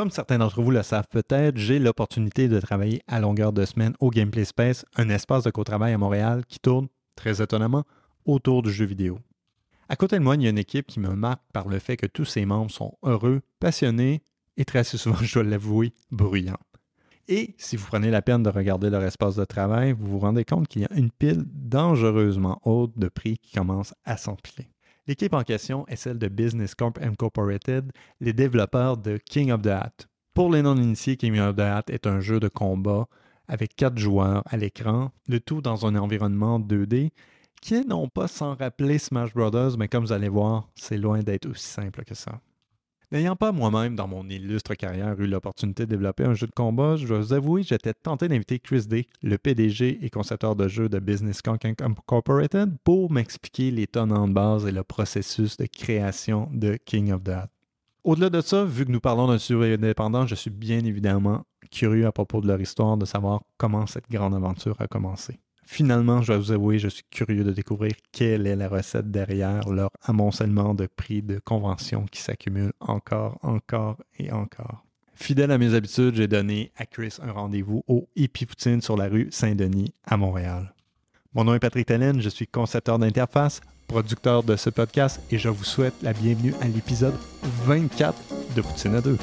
Comme certains d'entre vous le savent peut-être, j'ai l'opportunité de travailler à longueur de semaine au Gameplay Space, un espace de co-travail à Montréal qui tourne, très étonnamment, autour du jeu vidéo. À côté de moi, il y a une équipe qui me marque par le fait que tous ses membres sont heureux, passionnés et très souvent, je dois l'avouer, bruyants. Et si vous prenez la peine de regarder leur espace de travail, vous vous rendez compte qu'il y a une pile dangereusement haute de prix qui commence à s'empiler. L'équipe en question est celle de Business Corp Incorporated, les développeurs de King of the Hat. Pour les non-initiés, King of the Hat est un jeu de combat avec quatre joueurs à l'écran, le tout dans un environnement 2D qui est non pas sans rappeler Smash Brothers, mais comme vous allez voir, c'est loin d'être aussi simple que ça. N'ayant pas moi-même, dans mon illustre carrière, eu l'opportunité de développer un jeu de combat, je dois vous avouer, j'étais tenté d'inviter Chris Day, le PDG et concepteur de jeux de Business Conk Incorporated, pour m'expliquer les tenants de base et le processus de création de King of That. Au-delà de ça, vu que nous parlons d'un sujet indépendant, je suis bien évidemment curieux à propos de leur histoire, de savoir comment cette grande aventure a commencé. Finalement, je dois vous avouer, je suis curieux de découvrir quelle est la recette derrière leur amoncellement de prix de convention qui s'accumulent encore, encore et encore. Fidèle à mes habitudes, j'ai donné à Chris un rendez-vous au Hippie Poutine sur la rue Saint-Denis à Montréal. Mon nom est Patrick Tellen, je suis concepteur d'interface, producteur de ce podcast et je vous souhaite la bienvenue à l'épisode 24 de Poutine à 2.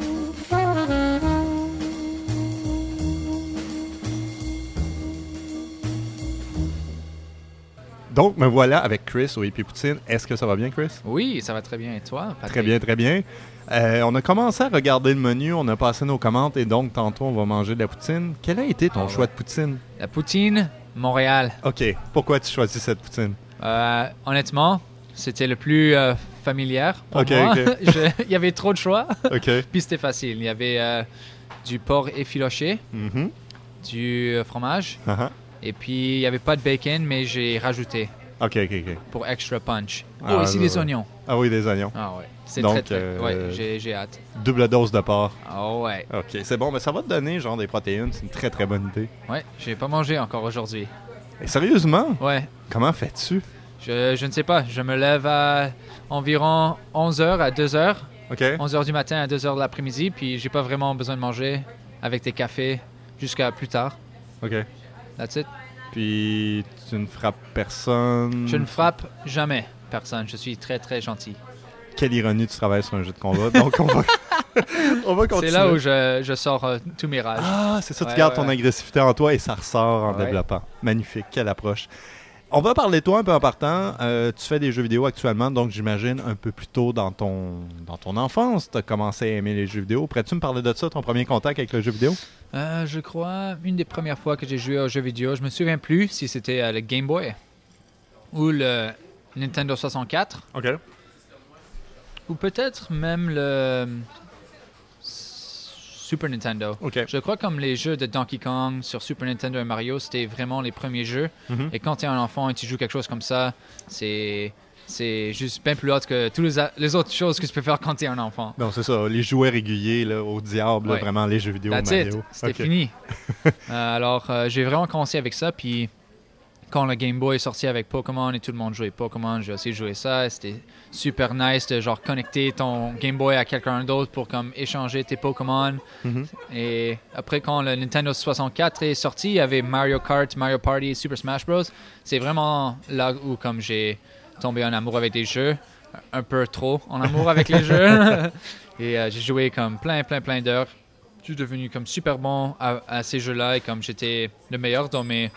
Donc, me voilà avec Chris au Hippie Poutine. Est-ce que ça va bien, Chris? Oui, ça va très bien. Et toi, Patrick? Très bien, très bien. Euh, on a commencé à regarder le menu, on a passé nos commandes et donc tantôt on va manger de la poutine. Quel a été ton Ah choix de poutine? La poutine, Montréal. OK. Pourquoi tu choisis cette poutine? Euh, honnêtement, c'était le plus euh, familière pour Ok, moi. ok. Je- Il y avait trop de choix, OK. puis c'était facile. Il y avait euh, du porc effiloché, Mhm. du euh, fromage, ah. et puis il n'y avait pas de bacon, mais j'ai rajouté OK, OK, OK. pour extra punch. Ah, oh, ici des oignons. Ah oui, des oignons. Ah ouais, c'est très très. euh, Ouais, j'ai hâte. Double dose de porc. Ah ouais, OK, c'est bon, mais ça va te donner genre des protéines, c'est une très très bonne idée. ouais, j'ai pas mangé encore aujourd'hui. Et sérieusement, Ouais, comment fais-tu? Je, je ne sais pas. Je me lève à environ 11h à 2h. OK. 11h du matin à 2h de l'après-midi, puis j'ai pas vraiment besoin de manger avec des cafés jusqu'à plus tard. OK. That's it. Puis tu ne frappes personne? Je ne frappe jamais personne. Je suis très très gentil. Quelle ironie, tu travailles sur un jeu de combat. Donc on va, on va continuer. C'est là où je, je sors euh, tous mes rages. Ah, c'est ça, tu gardes ouais, ton ouais. agressivité en toi et ça ressort en développant. Magnifique, quelle approche. On va parler de toi un peu en partant. Euh, tu fais des jeux vidéo actuellement, donc j'imagine un peu plus tôt dans ton, dans ton enfance, tu as commencé à aimer les jeux vidéo. Pourrais-tu me parler de ça, ton premier contact avec le jeu vidéo? Euh, je crois une des premières fois que j'ai joué aux jeux vidéo, je me souviens plus si c'était euh, le Game Boy ou le Nintendo 64 OK. ou peut-être même le Super Nintendo. OK. Je crois comme les jeux de Donkey Kong sur Super Nintendo et Mario, c'était vraiment les premiers jeux. Mhm. Et quand tu es un enfant et tu joues quelque chose comme ça, c'est c'est juste bien plus haute que toutes les, autres choses que tu peux faire quand tu es un enfant. Donc c'est ça, les jouets réguliers là, au diable, là, vraiment les jeux vidéo That's Mario. it. C'était fini. Euh, alors, euh, j'ai vraiment commencé avec ça. Puis, quand le Game Boy est sorti avec Pokémon et tout le monde jouait Pokémon, j'ai aussi joué ça. C'était super nice de genre connecter ton Game Boy à quelqu'un d'autre pour comme échanger tes Pokémon. Mhm. Et après, quand le Nintendo 64 est sorti, il y avait Mario Kart, Mario Party, Super Smash Bros. C'est vraiment là où comme j'ai tombé en amour avec des jeux, un peu trop en amour avec les jeux. Et euh, j'ai joué comme plein, plein, plein d'heures. Je suis devenu comme super bon à, à ces jeux-là et comme j'étais le meilleur dans mes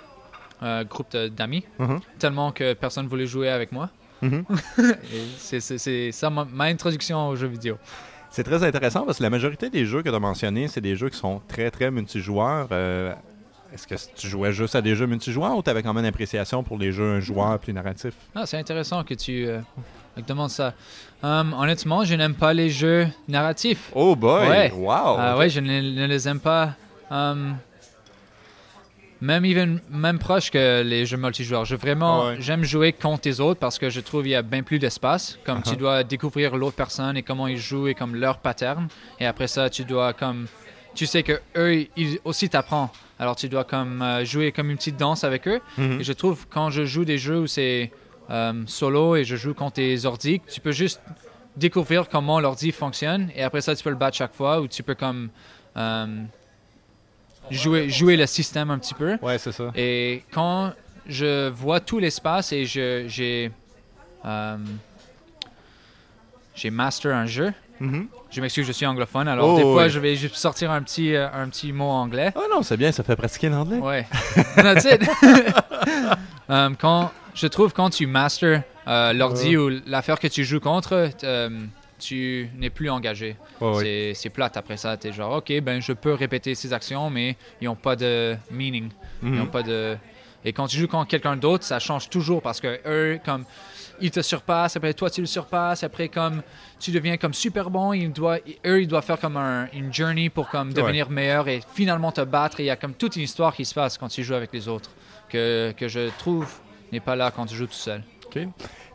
euh, groupes d'amis, Mhm. tellement que personne voulait jouer avec moi. Mhm. C'est- ça ma, ma introduction aux jeux vidéo. C'est très intéressant parce que la majorité des jeux que tu as mentionnés, c'est des jeux qui sont très, très multijoueurs. Euh, Est-ce que tu jouais juste à des jeux multijoueurs ou tu avais quand même une appréciation pour les jeux un joueur plus narratifs? Ah, c'est intéressant que tu euh, me demandes ça. Hum, honnêtement, je n'aime pas les jeux narratifs. Oh boy! Ouais. Wow! Ah ouais, je ne, ne les aime pas. Hum, même, even, même proche que les jeux multijoueurs. Je vraiment, Ah ouais. j'aime jouer contre les autres parce que je trouve qu'il y a bien plus d'espace. Comme tu Uh-huh. dois découvrir l'autre personne et comment ils jouent et comme leur pattern. Et après ça, tu dois comme, tu sais que eux, ils aussi t'apprennent. Alors tu dois comme euh, jouer comme une petite danse avec eux. Mhm. Et je trouve quand je joue des jeux où c'est euh, solo et je joue contre tes ordi, tu peux juste découvrir comment l'ordi fonctionne et après ça, tu peux le battre chaque fois ou tu peux comme euh, jouer, jouer le système un petit peu. Ouais, c'est ça. Et quand je vois tout l'espace et j'ai euh, j'ai master un jeu, Mhm. je m'excuse, je suis anglophone, alors Oh, des fois je vais juste sortir un petit, euh, un petit mot anglais. Ah non, c'est bien, ça fait pratiquer l'anglais. Ouais. That's it. Um, quand, je trouve quand tu master euh, l'ordi ou l'affaire que tu joues contre, euh, tu n'es plus engagé. Ouais, ouais. C'est- plate après ça. Tu es genre, OK, ben je peux répéter ces actions, mais ils n'ont pas de meaning. Ils Mhm. ont pas de... Et quand tu joues contre quelqu'un d'autre, ça change toujours parce que eux, comme, ils te surpassent, après toi tu le surpasses, après comme tu deviens comme super bon, ils doivent, eux ils doivent faire comme un- une journey pour comme devenir meilleur et finalement te battre. Et il y a comme toute une histoire qui se passe quand tu joues avec les autres que, que je trouve n'est pas là quand tu joues tout seul. OK.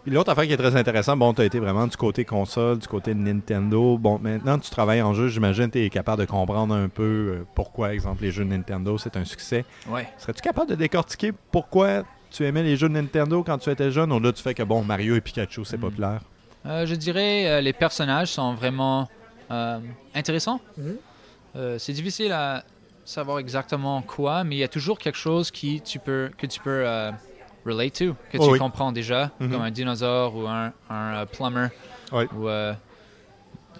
L'autre affaire qui est très intéressante, bon, tu as été vraiment du côté console, du côté de Nintendo. Bon, maintenant tu travailles en jeu, j'imagine que tu es capable de comprendre un peu euh, pourquoi, exemple, les jeux de Nintendo, c'est un succès. Ouais. Serais-tu capable de décortiquer pourquoi tu aimais les jeux de Nintendo quand tu étais jeune, au-delà du fait que, bon, Mario et Pikachu, c'est Mm. populaire? Euh, je dirais euh, les personnages sont vraiment euh, intéressants. Euh, c'est difficile à savoir exactement quoi, mais il y a toujours quelque chose qui tu peux, que tu peux euh, relate to, que Oh tu oui. comprends déjà, Mhm. comme un dinosaure ou un, un, euh, plumber Oui. ou euh,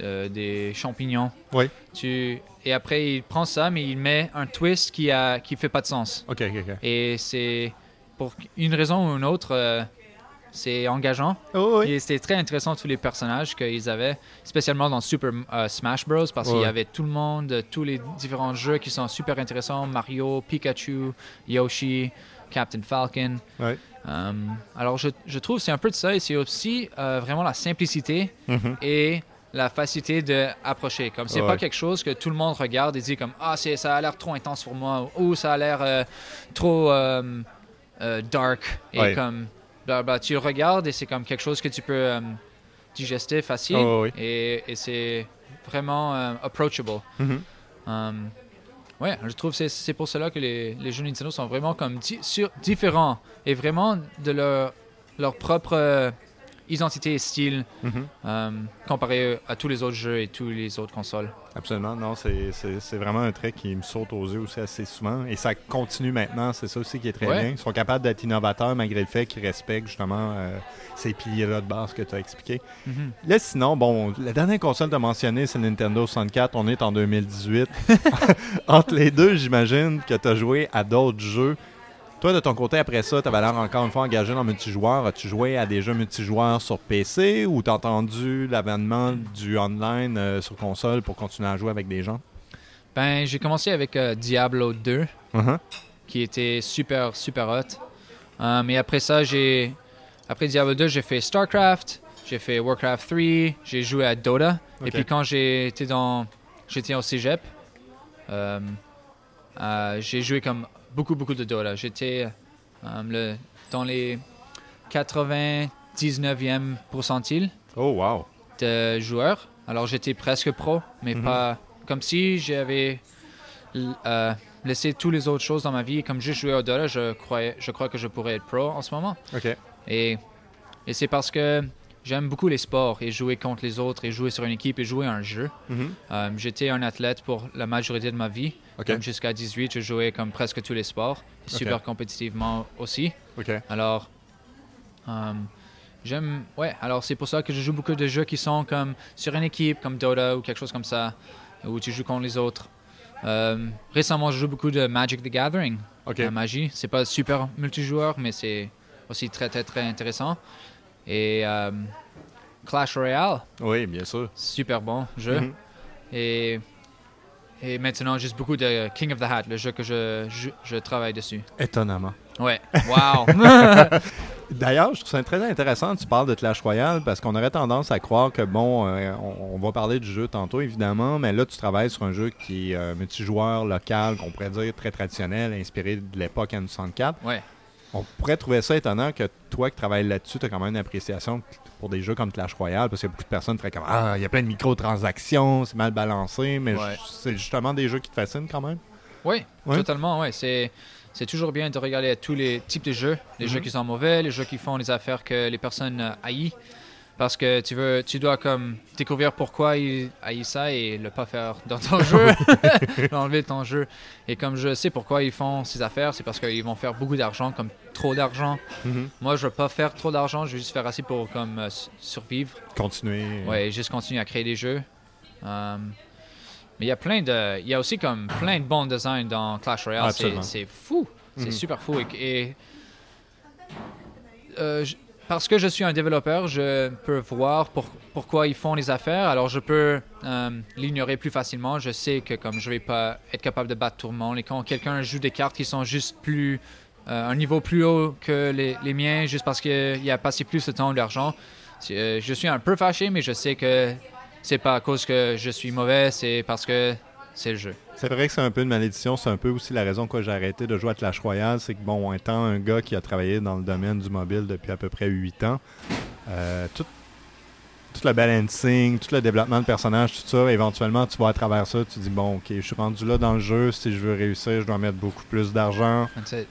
euh, des champignons. Oui. Tu, et après, il prend ça, mais il met un twist qui a qui fait pas de sens. OK, OK, OK. Et c'est pour une raison ou une autre, euh, c'est engageant. Oh, oui. Et c'était très intéressant tous les personnages qu'ils avaient, spécialement dans Super euh, Smash Bros. Parce qu'il Ouais. y avait tout le monde, tous les différents jeux qui sont super intéressants Mario, Pikachu, Yoshi, Captain Falcon. Ouais. Euh, alors je, je trouve que c'est un peu de ça et c'est aussi euh, vraiment la simplicité Mhm. et la facilité d'approcher. Comme c'est Ouais. pas quelque chose que tout le monde regarde et dit comme ah c'est ça a l'air trop intense pour moi ou ça a l'air euh, trop dark et Ouais. comme bah, bah, tu regardes et c'est comme quelque chose que tu peux digester facile Oh, oui. et, et c'est vraiment approachable. Mhm. Um, ouais, je trouve que c'est- pour cela que les, les jeux Nintendo sont vraiment comme sur- différents. Et vraiment de leur, leur propre euh, identité et style Mhm. um, comparé à tous les autres jeux et tous les autres consoles. Absolument, non, c'est- vraiment un trait qui me saute aux yeux aussi assez souvent. Et ça continue maintenant, c'est ça aussi qui est très Ouais. bien. Ils sont capables d'être innovateurs malgré le fait qu'ils respectent justement euh, ces piliers-là de base que tu as expliqué. Mhm. Là, sinon, bon, la dernière console que tu as mentionnée, c'est Nintendo 64. On est en 2018. Entre les deux, j'imagine que tu as joué à d'autres jeux. Toi, de ton côté, après ça, tu avais l'air encore une fois engagé dans le multijoueur. As-tu joué à des jeux multijoueurs sur PC ou t'as entendu l'avènement du online euh, sur console pour continuer à jouer avec des gens? Ben, j'ai commencé avec euh, Diablo 2 Mhm. qui était super super hot. Um, et après ça, j'ai après Diablo 2, j'ai fait StarCraft, j'ai fait Warcraft 3, j'ai joué à Dota. Et puis quand j'étais dans j'étais au Cégep, euh, euh, j'ai joué comme beaucoup beaucoup de Dota. J'étais euh, le, dans les 99e pourcentile Oh, wow. de joueurs. Alors j'étais presque pro, mais Mhm. pas comme si j'avais euh, laissé toutes les autres choses dans ma vie. Comme juste jouer au Dota, je, croyais, je crois que je pourrais être pro en ce moment. Et c'est parce que j'aime beaucoup les sports et jouer contre les autres et jouer sur une équipe et jouer à un jeu. Mhm. Euh, J'étais un athlète pour la majorité de ma vie. Jusqu'à 18, je jouais comme presque tous les sports, super compétitivement aussi. Alors, euh, j'aime. Ouais, alors c'est pour ça que je joue beaucoup de jeux qui sont comme sur une équipe, comme Dota ou quelque chose comme ça, où tu joues contre les autres. Euh, récemment, je joue beaucoup de Magic the Gathering, la magie. C'est pas super multijoueur, mais c'est aussi très, très, très intéressant. Et euh, Clash Royale, Oui, bien sûr. super bon jeu. Mhm. Et. Et maintenant, juste beaucoup de King of the Hat, le jeu que je, je, je travaille dessus. Étonnamment. Ouais, wow! D'ailleurs, je trouve ça très intéressant. Tu parles de Clash Royale parce qu'on aurait tendance à croire que, bon, euh, on, on va parler du jeu tantôt, évidemment, mais là, tu travailles sur un jeu qui est euh, multijoueur local, qu'on pourrait dire très traditionnel, inspiré de l'époque N64. ouais. On pourrait trouver ça étonnant que toi qui travailles là-dessus, tu as quand même une appréciation pour des jeux comme Clash Royale parce qu'il y a beaucoup de personnes qui feraient comme Ah, il y a plein de microtransactions, c'est mal balancé, mais Ouais. c'est justement des jeux qui te fascinent quand même? Oui, totalement, ouais. C'est, c'est toujours bien de regarder tous les types de jeux, les jeux Mhm. qui sont mauvais, les jeux qui font les affaires que les personnes euh, haïssent. Parce que tu veux, tu dois comme découvrir pourquoi ils haïssent ça et le pas faire dans ton jeu, l'enlever de ton jeu. Et comme je sais pourquoi ils font ces affaires, c'est parce qu'ils vont faire beaucoup d'argent, comme trop d'argent. Mhm. Moi, je veux pas faire trop d'argent, je veux juste faire assez pour comme euh, survivre. Continuer. Ouais, juste continuer à créer des jeux. Euh, mais il y a plein de, il y a aussi comme plein de bons designs dans Clash Royale. C'est, fou, c'est Mhm. super fou. Et, et, euh, parce que je suis un développeur, je peux voir pour- pourquoi ils font les affaires. Alors je peux euh, l'ignorer plus facilement. Je sais que comme je vais pas être capable de battre tout le monde. Et quand quelqu'un joue des cartes qui sont juste plus euh, un niveau plus haut que les, miens, juste parce qu'il a passé plus de temps ou d'argent, euh, je suis un peu fâché, mais je sais que c'est pas à cause que je suis mauvais, c'est parce que c'est le jeu. C'est vrai que c'est un peu une malédiction. C'est un peu aussi la raison pourquoi j'ai arrêté de jouer à Clash Royale. C'est que, bon, étant un gars qui a travaillé dans le domaine du mobile depuis à peu près 8 ans, euh, tout, tout le balancing, tout le développement de personnages, tout ça, éventuellement, tu vas à travers ça, tu dis, bon, ok, je suis rendu là dans le jeu. Si je veux réussir, je dois mettre beaucoup plus d'argent.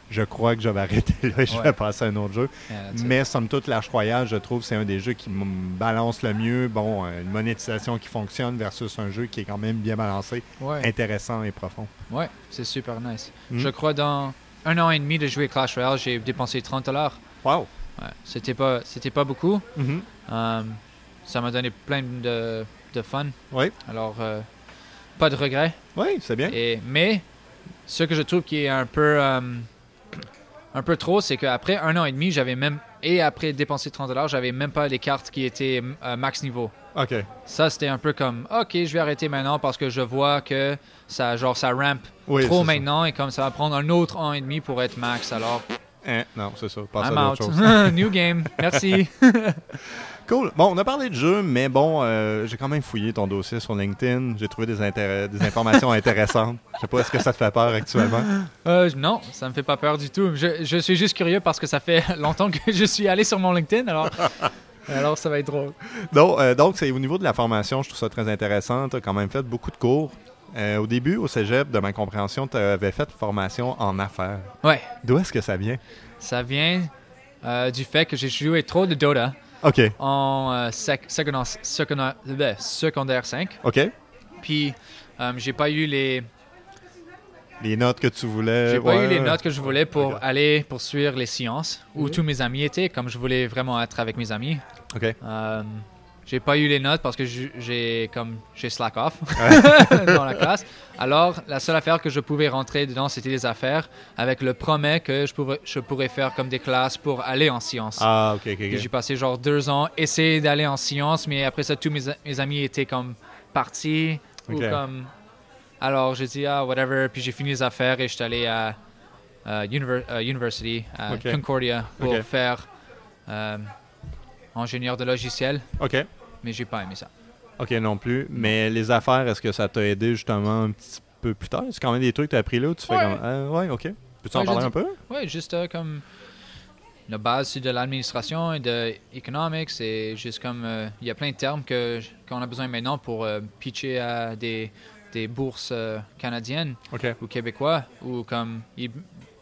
Je crois que je vais arrêter là et je Ouais. vais passer à un autre jeu. Yeah. Mais somme toute, Clash Royale, je trouve, c'est un des jeux qui me balance le mieux. Bon, euh, une monétisation qui fonctionne versus un jeu qui est quand même bien balancé, Ouais, intéressant et profond. ouais, c'est super nice. Mm. Je crois dans un an et demi de jouer Clash Royale, j'ai dépensé 30 dollars. Wow! Ouais, c'était pas, c'était pas beaucoup. Mhm. Euh, ça m'a donné plein de, de fun. Oui, Alors, euh, pas de regrets. oui, c'est bien. Et, mais ce que je trouve qui est un peu, euh, un peu trop, c'est qu'après un an et demi, j'avais même et après dépenser 30 dollars, j'avais même pas les cartes qui étaient euh, max niveau. OK. Ça, c'était un peu comme, ok, je vais arrêter maintenant parce que je vois que ça, genre, ça rampe Oui, trop ça. maintenant et comme ça va prendre un autre an et demi pour être max. Alors, Hein, non, c'est ça. Passe I'm à out. New game. Merci. Cool. Bon, on a parlé de jeu, mais bon, euh, j'ai quand même fouillé ton dossier sur LinkedIn. J'ai trouvé des, informations intéressantes. Je sais pas, est-ce que ça te fait peur actuellement? Euh, non, ça me fait pas peur du tout. Je, je suis juste curieux parce que ça fait longtemps que je suis allé sur mon LinkedIn, alors, alors ça va être drôle. Donc, euh, donc, c'est au niveau de la formation, je trouve ça très intéressant. Tu as quand même fait beaucoup de cours. Euh, au début, au cégep, de ma compréhension, tu avais fait une formation en affaires. Ouais, D'où est-ce que ça vient? ça vient euh, du fait que j'ai joué trop de Dota OK. en euh, sec- secondaire, secondaire, bleh, secondaire 5. OK. Puis, euh, j'ai pas eu les, Les notes que tu voulais. j'ai pas eu les notes que je voulais pour aller poursuivre les sciences où Mhm. tous mes amis étaient, comme je voulais vraiment être avec mes amis. OK. Euh, j'ai pas eu les notes parce que je- j'ai comme j'ai slack off dans la classe. Alors la seule affaire que je pouvais rentrer dedans c'était des affaires avec le promet que je pourrais je pourrais faire comme des classes pour aller en sciences. Ah, OK, OK. Puis ok. J'ai passé genre deux ans essayer d'aller en sciences, mais après ça tous mes, amis étaient comme partis ou Ok. comme alors j'ai dit ah whatever puis j'ai fini les affaires et j'étais allé à university à Ok. Concordia pour faire euh, ingénieur de logiciel OK. mais j'ai pas aimé ça. OK, non plus. Mais les affaires, est-ce que ça t'a aidé justement un petit peu plus tard? C'est quand même des trucs que tu as appris là où tu fais Ouais. comme. Ah, ouais, OK. Peux-tu en Ouais, parler un peu? Oui, juste euh, comme la base c'est de l'administration et de economics et juste comme euh, il y a plein de termes que qu'on a besoin maintenant pour euh, pitcher à des, des bourses euh, canadiennes ou québécois ou comme il,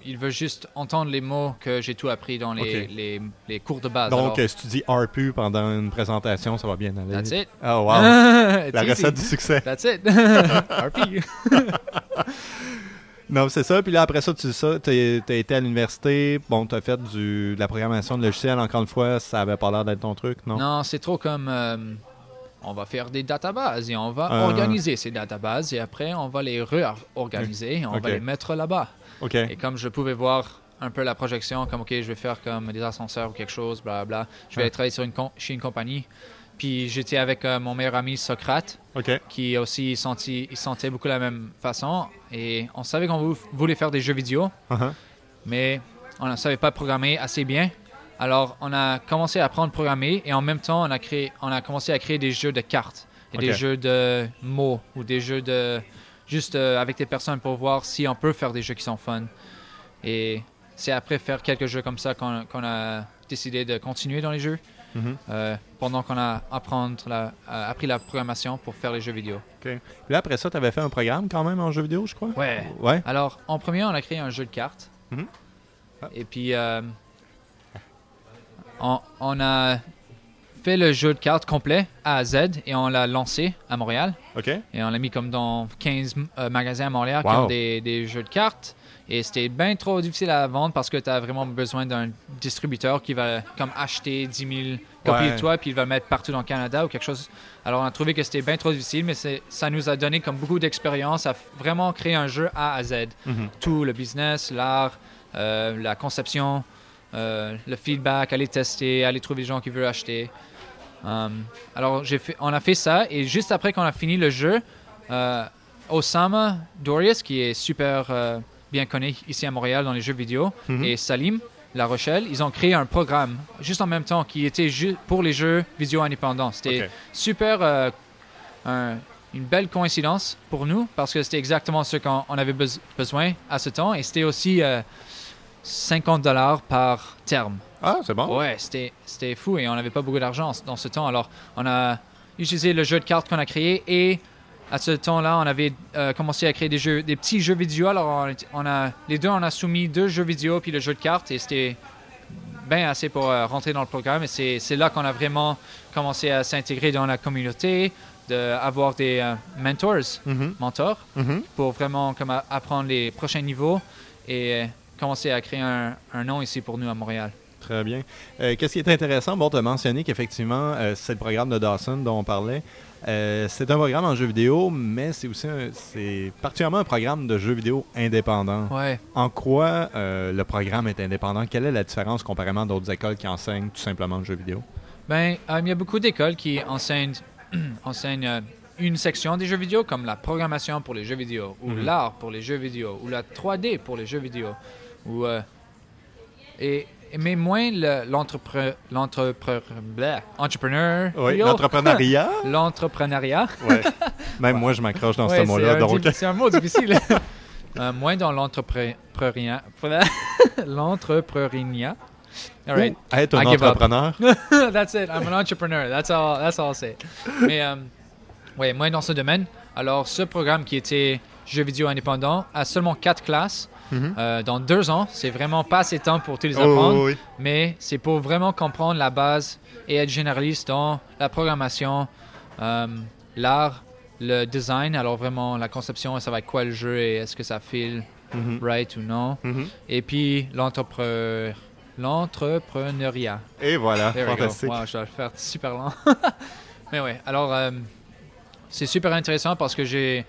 il veut juste entendre les mots que j'ai tout appris dans les, les, les cours de base. Donc, Alors, euh, si tu dis RPU pendant une présentation, ça va bien aller. that's it. Oh, wow. La easy. recette du succès. That's it. RP. Non, c'est ça. Puis là, après ça, tu dis ça, tu as été à l'université. Bon, tu as fait du, de la programmation de logiciels. Encore une fois, ça avait pas l'air d'être ton truc, non? Non, c'est trop comme euh, on va faire des databases et on va Ah. organiser ces databases et après on va les réorganiser et on va les mettre là-bas. Et comme je pouvais voir un peu la projection, comme ok, je vais faire comme des ascenseurs ou quelque chose, bla bla, je vais Ah. aller travailler sur une chez une compagnie. Puis j'étais avec euh, mon meilleur ami Socrate, qui aussi senti, il sentait beaucoup la même façon. Et on savait qu'on vou- voulait faire des jeux vidéo, Uh-huh. mais on ne savait pas programmer assez bien. Alors, on a commencé à apprendre à programmer et en même temps, on a, créé, on a commencé à créer des jeux de cartes et des jeux de mots ou des jeux de. juste euh, avec des personnes pour voir si on peut faire des jeux qui sont fun. Et c'est après faire quelques jeux comme ça qu'on a décidé de continuer dans les jeux Mhm. euh, pendant qu'on a la- euh, appris la programmation pour faire les jeux vidéo. Puis là, après ça, tu avais fait un programme quand même en jeu vidéo, je crois? Ouais. Ouais. Alors, en premier, on a créé un jeu de cartes Mhm. Ah. Et puis, on, on a fait le jeu de cartes complet A à Z et on l'a lancé à Montréal. OK. Et on l'a mis comme dans 15 euh, magasins à Montréal qui Wow. ont des, des jeux de cartes. Et c'était bien trop difficile à vendre parce que tu as vraiment besoin d'un distributeur qui va comme acheter 10 000 copies Ouais. de toi puis il va mettre partout dans le Canada ou quelque chose. Alors on a trouvé que c'était bien trop difficile, mais ça nous a donné comme beaucoup d'expérience à vraiment créer un jeu A à Z. Mhm. Tout le business, l'art, euh, la conception, euh, le feedback, aller tester, aller trouver des gens qui veulent acheter. Um, alors, fait, on a fait ça et juste après qu'on a fini le jeu, euh, Osama Dorius, qui est super euh, bien connu ici à Montréal dans les jeux vidéo, Mhm. et Salim La Rochelle, ils ont créé un programme juste en même temps qui était pour les jeux vidéo indépendants. C'était super, euh, un- une belle coïncidence pour nous parce que c'était exactement ce qu'on on avait bes- besoin à ce temps et c'était aussi 50 dollars par terme. Ah, c'est bon. Ouais, c'était fou et on n'avait pas beaucoup d'argent dans ce temps. Alors, on a utilisé le jeu de cartes qu'on a créé et à ce temps-là, on avait euh, commencé à créer des jeux, des petits jeux vidéo. Alors, on, a les deux, on a soumis deux jeux vidéo puis le jeu de cartes et c'était bien assez pour euh, rentrer dans le programme. Et c'est là qu'on a vraiment commencé à s'intégrer dans la communauté, d'avoir des euh, mentors, Mhm. mentors Mhm. pour vraiment comme, apprendre les prochains niveaux et commencer à créer un, un nom ici pour nous à Montréal. Très bien. Euh, Qu'est-ce qui est intéressant? Bon, tu as mentionné qu'effectivement, euh, c'est le programme de Dawson dont on parlait. Euh, c'est un programme en jeu vidéo, mais c'est aussi c'est particulièrement un programme de jeu vidéo indépendant. Ouais. En quoi le programme est indépendant? Quelle est la différence comparément à d'autres écoles qui enseignent tout simplement le jeu vidéo? Ben, il y a beaucoup d'écoles qui enseignent, enseignent une section des jeux vidéo, comme la programmation pour les jeux vidéo, ou Mhm. l'art pour les jeux vidéo, ou la 3D pour les jeux vidéo. Ou, euh, et, mais moins le- l'entrepre- l'entrepre- bleh, entrepreneur. Oui, l'entrepreneuriat. L'entrepreneuriat. ouais. Même moi, je m'accroche dans Ouais, ce mot-là. C'est un mot difficile. Euh, moins dans l'entrepreneuriat. L'entrepreneuriat. All right. Ou être un I entrepreneur. that's it. I'm an entrepreneur. That's all. That's all I'll say. Mais euh, ouais, moi dans ce domaine. Alors, ce programme qui était jeux vidéo indépendant a seulement quatre classes. Mhm. euh, dans deux ans, c'est vraiment pas assez de temps pour tous les Oh, apprendre, oui. mais c'est pour vraiment comprendre la base et être généraliste dans la programmation, euh, l'art, le design. Alors vraiment la conception, ça va être quoi le jeu et est-ce que ça file Mhm. right ou non. Mhm. Et puis l'entrepre- l'entrepreneuriat. Et voilà, fantastique. Wow, je dois le faire super lent. Mais ouais, alors euh, c'est super intéressant parce que j'ai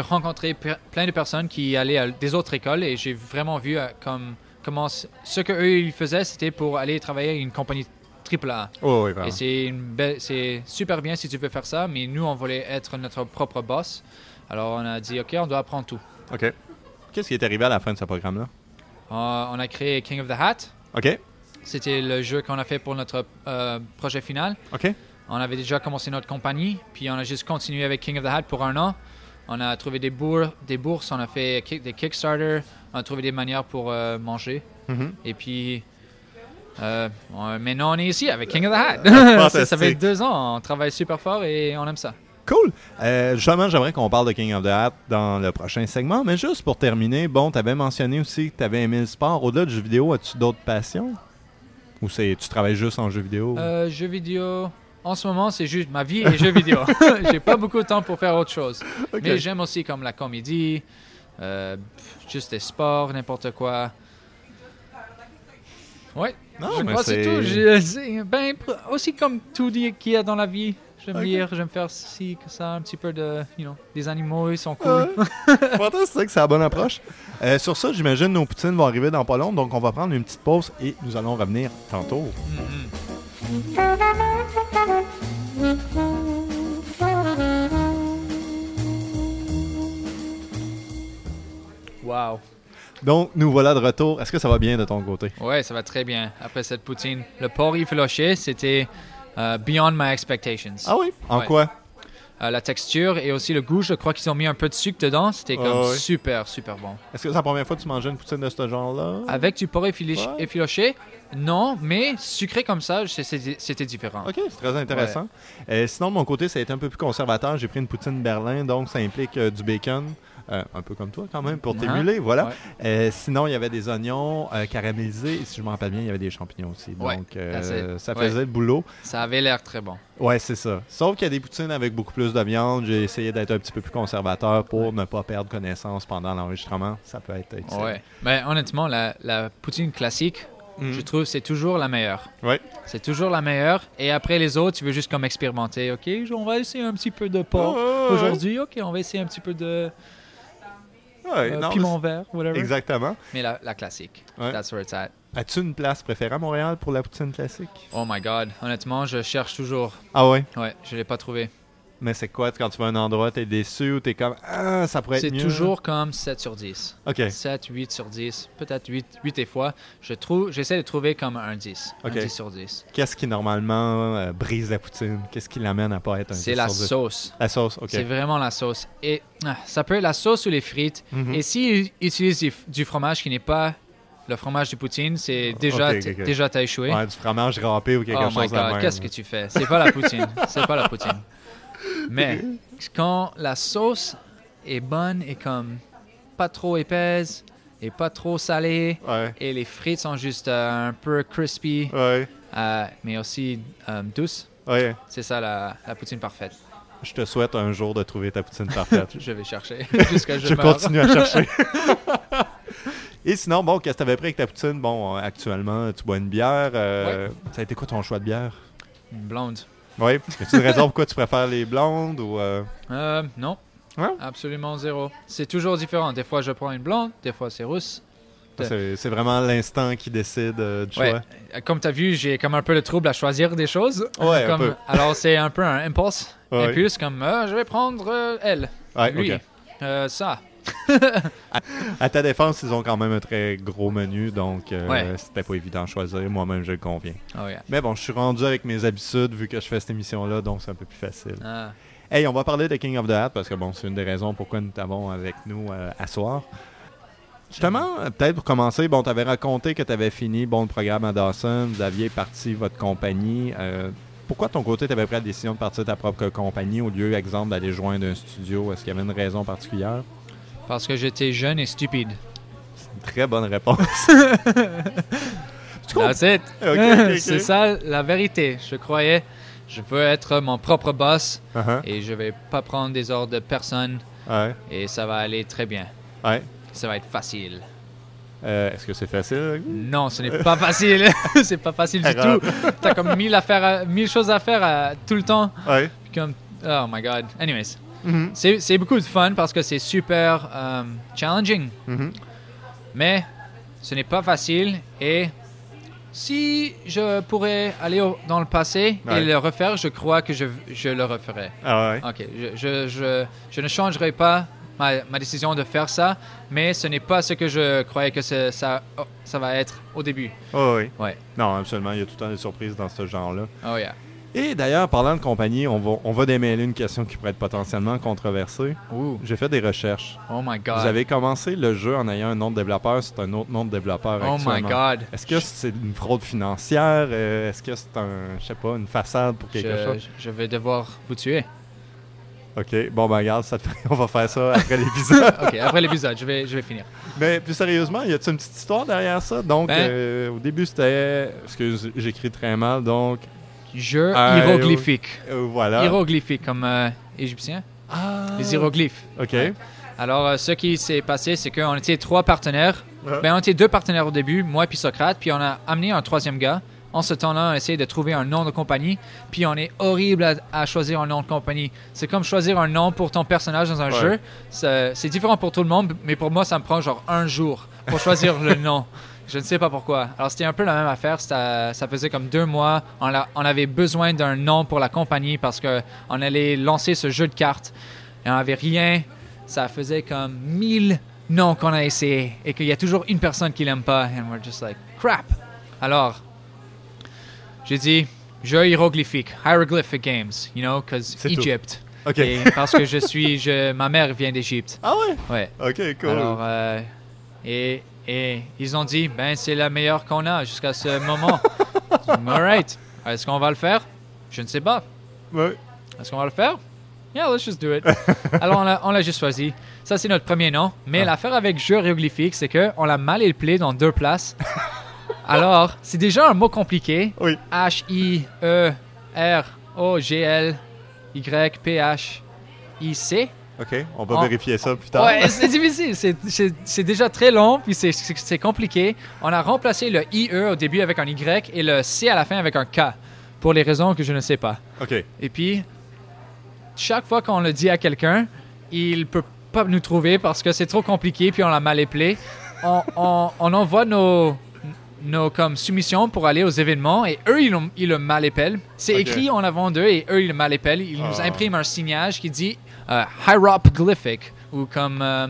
rencontré plein de personnes qui allaient à des autres écoles et j'ai vraiment vu euh, comme comment ce que eux ils faisaient, c'était pour aller travailler à une compagnie AAA. Oh, oui. Et c'est super bien si tu veux faire ça, mais nous on voulait être notre propre boss. Alors on a dit ok, on doit apprendre tout. OK. Qu'est-ce qui est arrivé à la fin de ce programme-là? Euh, on a créé King of the Hat. OK. C'était le jeu qu'on a fait pour notre euh, projet final. OK. On avait déjà commencé notre compagnie, puis on a juste continué avec King of the Hat pour un an. On a trouvé des, bourses, des bourses, on a fait kick- des Kickstarter, on a trouvé des manières pour euh, manger. Mhm. Et puis, euh, maintenant on est ici avec King of the Hat. ça, ça fait deux ans, on travaille super fort et on aime ça. Cool. Euh, justement, j'aimerais qu'on parle de King of the Hat dans le prochain segment. Mais juste pour terminer, bon, tu avais mentionné aussi que tu avais aimé le sport. Au-delà du jeu vidéo, as-tu d'autres passions? Ou c'est tu travailles juste en jeu vidéo? Euh, jeux vidéo, en ce moment c'est juste ma vie et jeux vidéo. J'ai pas beaucoup de temps pour faire autre chose. Mais j'aime aussi comme la comédie, euh, juste des sports, n'importe quoi. Ouais, Non, je mais c'est tout. Je- ben, aussi comme tout dit qu'il y a dans la vie. J'aime Ok. lire, j'aime faire ci, que ça, un petit peu de, you know, des animaux, ils sont cool. Ouais. Fantastique, c'est la bonne approche. Euh, sur ça, j'imagine nos poutines vont arriver dans pas long, donc on va prendre une petite pause et nous allons revenir tantôt. Mhm. Wow. Donc, nous voilà de retour. Est-ce que ça va bien de ton côté? Ouais, ça va très bien après cette poutine. Le porc effiloché, c'était euh, beyond my expectations. Ah oui? En Ouais. quoi? Euh, la texture et aussi le goût, je crois qu'ils ont mis un peu de sucre dedans. C'était comme Ah super, super bon. Est-ce que c'est la première fois que tu mangeais une poutine de ce genre-là? Avec du porc Ouais. effiloché, non, mais sucré comme ça, c'était différent. Ok, c'est très intéressant. Euh, sinon, de mon côté, ça a été un peu plus conservateur. J'ai pris une poutine Berlin, donc ça implique euh, du bacon, euh, un peu comme toi quand même, pour Ah, t'émuler, voilà. ouais. Euh, sinon, il y avait des oignons euh, caramélisés, et si je me rappelle bien, il y avait des champignons aussi. Ouais, Donc, ça Ouais. faisait le boulot. Ça avait l'air très bon. Ouais, c'est ça. Sauf qu'il y a des poutines avec beaucoup plus de viande. J'ai essayé d'être un petit peu plus conservateur pour ne pas perdre connaissance pendant l'enregistrement. Ça peut être utile. Ouais. Mais honnêtement, la, la poutine classique, Mhm. je trouve c'est toujours la meilleure. Ouais. C'est toujours la meilleure. Et après les autres, tu veux juste comme expérimenter. Ok, on va essayer un petit peu de porc aujourd'hui. Ok, on va essayer un petit peu de Ouais, euh, non, piment vert, whatever. Exactement. Mais la, la classique, Ouais. that's where it's at. As-tu une place préférée à Montréal pour la poutine classique? Oh my god, honnêtement, je cherche toujours. Ah ouais? Ouais, je l'ai pas trouvé. Mais c'est quoi quand tu vas à un endroit, t'es déçu ou t'es comme Ah, ça pourrait être C'est mieux? toujours comme 7 sur 10. Ok. 7, 8 sur 10, peut-être 8, 8 des fois. Je trouve, j'essaie de trouver comme un 10. Ok. Un 10 sur 10. Qu'est-ce qui normalement euh, brise la poutine? Qu'est-ce qui l'amène à pas être un C'est 10 la sur 10? sauce. La sauce, ok. C'est vraiment la sauce. Et ah, ça peut être la sauce ou les frites. Mhm. Et s'ils utilisent du, du fromage qui n'est pas le fromage de poutine, c'est déjà, Ok, ok, t- ok. déjà t'as échoué. Ouais, du fromage râpé ou quelque oh chose my de god, qu'est-ce que tu fais? C'est pas la poutine. c'est pas la poutine. Mais quand la sauce est bonne et comme pas trop épaisse et pas trop salée Ouais, et les frites sont juste euh, un peu crispy ouais, euh, mais aussi euh, douces, ouais. c'est ça la, la poutine parfaite. Je te souhaite un jour de trouver ta poutine parfaite. Je vais chercher jusqu'à je, continue à chercher. Et sinon, bon, qu'est-ce que t'avais pris avec ta poutine? Bon, euh, actuellement, tu bois une bière. euh, Ça a été quoi ton choix de bière? Une blonde. Oui. Une raison pourquoi tu préfères les blondes ou. euh, Euh, non. Ouais? Absolument zéro. C'est toujours différent. Des fois, je prends une blonde, des fois, c'est rousse. Ouais. C'est vraiment l'instant qui décide euh, du Ouais. choix. Euh, Comme tu as vu, j'ai comme un peu le trouble à choisir des choses. Ouais, un Comme- peu. Alors, c'est un peu un impulse. Ouais. Impulse, comme euh, je vais prendre elle, Ouais, lui, ok. euh, ça. À ta défense, ils ont quand même un très gros menu, donc euh, Ouais. c'était pas évident à choisir. Moi-même, je le conviens. Oh, yeah. Mais bon, je suis rendu avec mes habitudes vu que je fais cette émission-là, donc c'est un peu plus facile. Ah. Hey, on va parler de King of the Hat parce que bon, c'est une des raisons pourquoi nous t'avons avec nous euh, à soir. Justement, peut-être pour commencer, bon, t'avais raconté que t'avais fini bon le programme à Dawson, vous aviez parti votre compagnie. Euh, pourquoi de ton côté t'avais pris la décision de partir ta propre compagnie au lieu, exemple, d'aller joindre un studio? Est-ce qu'il y avait une raison particulière? Parce que j'étais jeune et stupide. Une très bonne réponse. That's it. C'est ça la vérité. Je croyais, je veux être mon propre boss Uh-huh. et je vais pas prendre des ordres de personne Ouais, et ça va aller très bien. ouais. Ça va être facile. Euh, Est-ce que c'est facile Non, ce n'est pas facile. c'est pas facile du tout. T'as comme mille, affaires à- mille choses à faire à- tout le temps. Ouais. Puis comme, oh my god. Anyways, Mhm, c'est c'est beaucoup de fun parce que c'est super euh, challenging. mhm. Mais ce n'est pas facile et si je pourrais aller au- dans le passé Ouais. et le refaire, je crois que je, je le referais. Ah ouais. Ok, je, je, je, je ne changerai pas ma, ma décision de faire ça, mais ce n'est pas ce que je croyais que ça, oh, ça va être au début. Oh, oui. Ouais. Non, absolument. Il y a tout le temps des surprises dans ce genre-là. Oh yeah. Et d'ailleurs, parlant de compagnie, on va, on va démêler une question qui pourrait être potentiellement controversée. J'ai fait des recherches. Oh my god. Vous avez commencé le jeu en ayant un nom de développeur, c'est un autre nom de développeur Oh my actuellement. god. Est-ce que c'est une fraude financière? Euh, Est-ce que c'est un, je sais pas, une façade pour quelque Je, chose? je vais devoir vous tuer. Ok, bon ben regarde, ça te on va faire ça après l'épisode. Ok, après l'épisode, je vais, je vais finir. Mais plus sérieusement, y a-t-il une petite histoire derrière ça? Donc, Ben- euh, au début c'était, excuse, j'écris très mal, donc Jeu Ah, hiéroglyphique. euh, voilà. Hiéroglyphique comme euh, égyptien. Ah. Les hiéroglyphes. Ok. Alors, euh, ce qui s'est passé, c'est qu'on était trois partenaires. Ouais. Ben, on était deux partenaires au début, moi puis Socrate, puis on a amené un troisième gars. En ce temps-là, on a essayé de trouver un nom de compagnie, puis on est horrible à, à choisir un nom de compagnie. C'est comme choisir un nom pour ton personnage dans un Ouais. jeu. C'est c'est différent pour tout le monde, mais pour moi, ça me prend genre un jour pour choisir le nom. Je ne sais pas pourquoi. Alors, c'était un peu la même affaire. Ça, ça faisait comme deux mois. On, avait besoin d'un nom pour la compagnie parce qu'on allait lancer ce jeu de cartes. Et on n'avait rien. Ça faisait comme mille noms qu'on a essayé. Et qu'il y a toujours une personne qui l'aime pas. And we're just like, crap. Alors, j'ai dit, jeu hiéroglyphique, hieroglyphic games, you know, tout. Egypt. Ok. Et parce que je suis, je, ma mère vient d'Égypte. Ah ouais? Ouais. Ok, cool. Alors, euh, et, et ils ont dit, ben c'est la meilleure qu'on a jusqu'à ce moment. J'ai dit, Alright. Est-ce qu'on va le faire? Je ne sais pas. Ouais. Est-ce qu'on va le faire? Yeah, let's just do it. Alors, on l'a- juste choisi. Ça, c'est notre premier nom. Mais Ah. l'affaire avec jeu hiéroglyphique, c'est qu'on l'a mal éplé dans deux places. Alors, c'est déjà un mot compliqué. Oui. H-I-E-R-O-G-L-Y-P-H-I-C. OK, on va On- vérifier ça plus tard. Ouais, c'est difficile. C'est- déjà très long, puis c'est- compliqué. On a remplacé le IE au début avec un Y et le C à la fin avec un K, pour les raisons que je ne sais pas. OK. Et puis, chaque fois qu'on le dit à quelqu'un, il peut pas nous trouver parce que c'est trop compliqué, puis on l'a mal éplé. On, on- on envoie nos, nos comme soumissions pour aller aux événements et eux, ils, l'ont- ils le mal épellent. C'est écrit en avant d'eux et eux, ils le mal épellent. Ils nous Ah. impriment un signage qui dit hieroglyphic ou comme. euh,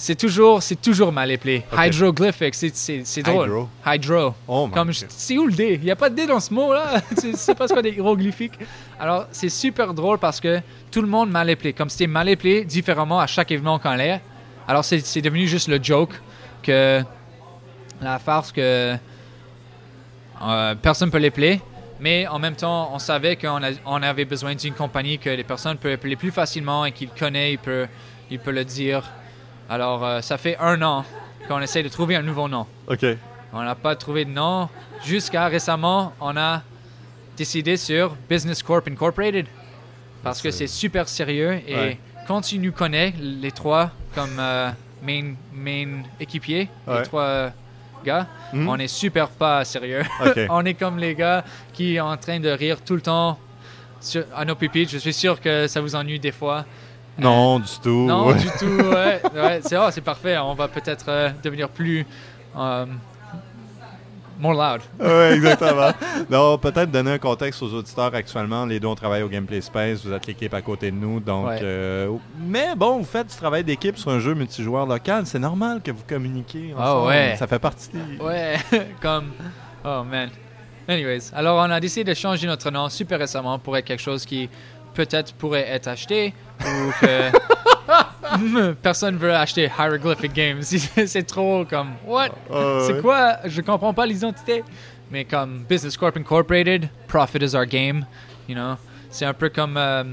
c'est toujours, c'est toujours mal épelé. Ok. Hydroglyphic, c'est, drôle. Hydro. Hydro. Oh Comme, c'est où le D? Il n'y a pas de D dans ce mot-là. c'est, c'est pas ce qu'on des hiéroglyphiques. Alors, c'est super drôle parce que tout le monde mal éplé. Comme c'était mal éplé différemment à chaque événement qu'on allait. Alors, c'est, devenu juste le joke que la farce que euh, personne peut l'épeler. Mais en même temps, on savait qu'on on avait besoin d'une compagnie que les personnes peuvent appeler plus facilement et qu'il connaît, il peut, il peut le dire. Alors, euh, ça fait un an qu'on essaie de trouver un nouveau nom. OK. On n'a pas trouvé de nom. Jusqu'à récemment, on a décidé sur Business Corp Incorporated. Parce que c'est super sérieux. Et Ouais. quand tu nous connais, les trois, comme euh, main, main équipiers, Ouais. les trois gars, Mhm. on est super pas sérieux. On est comme les gars qui sont en train de rire tout le temps sur, à nos pupitres. Je suis sûr que ça vous ennuie des fois. Non, du tout. Non, du tout. Ouais, ouais, c'est oh, c'est parfait. On va peut-être euh, devenir plus. More loud. Oui, exactement. non, peut-être donner un contexte aux auditeurs actuellement. Les deux, on travaille au Gameplay Space. Vous êtes l'équipe à côté de nous. Donc, Ouais. euh, mais bon, vous faites du travail d'équipe sur un jeu multijoueur local. C'est normal que vous communiquiez. Ah ensemble. ouais. Ça fait partie. Ouais, comme. Oh man. Anyways, alors on a décidé de changer notre nom super récemment pour être quelque chose qui peut-être pourrait être acheté ou que personne veut acheter Hieroglyphic Games. c'est trop comme what? Ah, C'est ouais. quoi? Je comprends pas l'identité. Mais comme Business Corp Incorporated, profit is our game. You know, c'est un peu comme euh,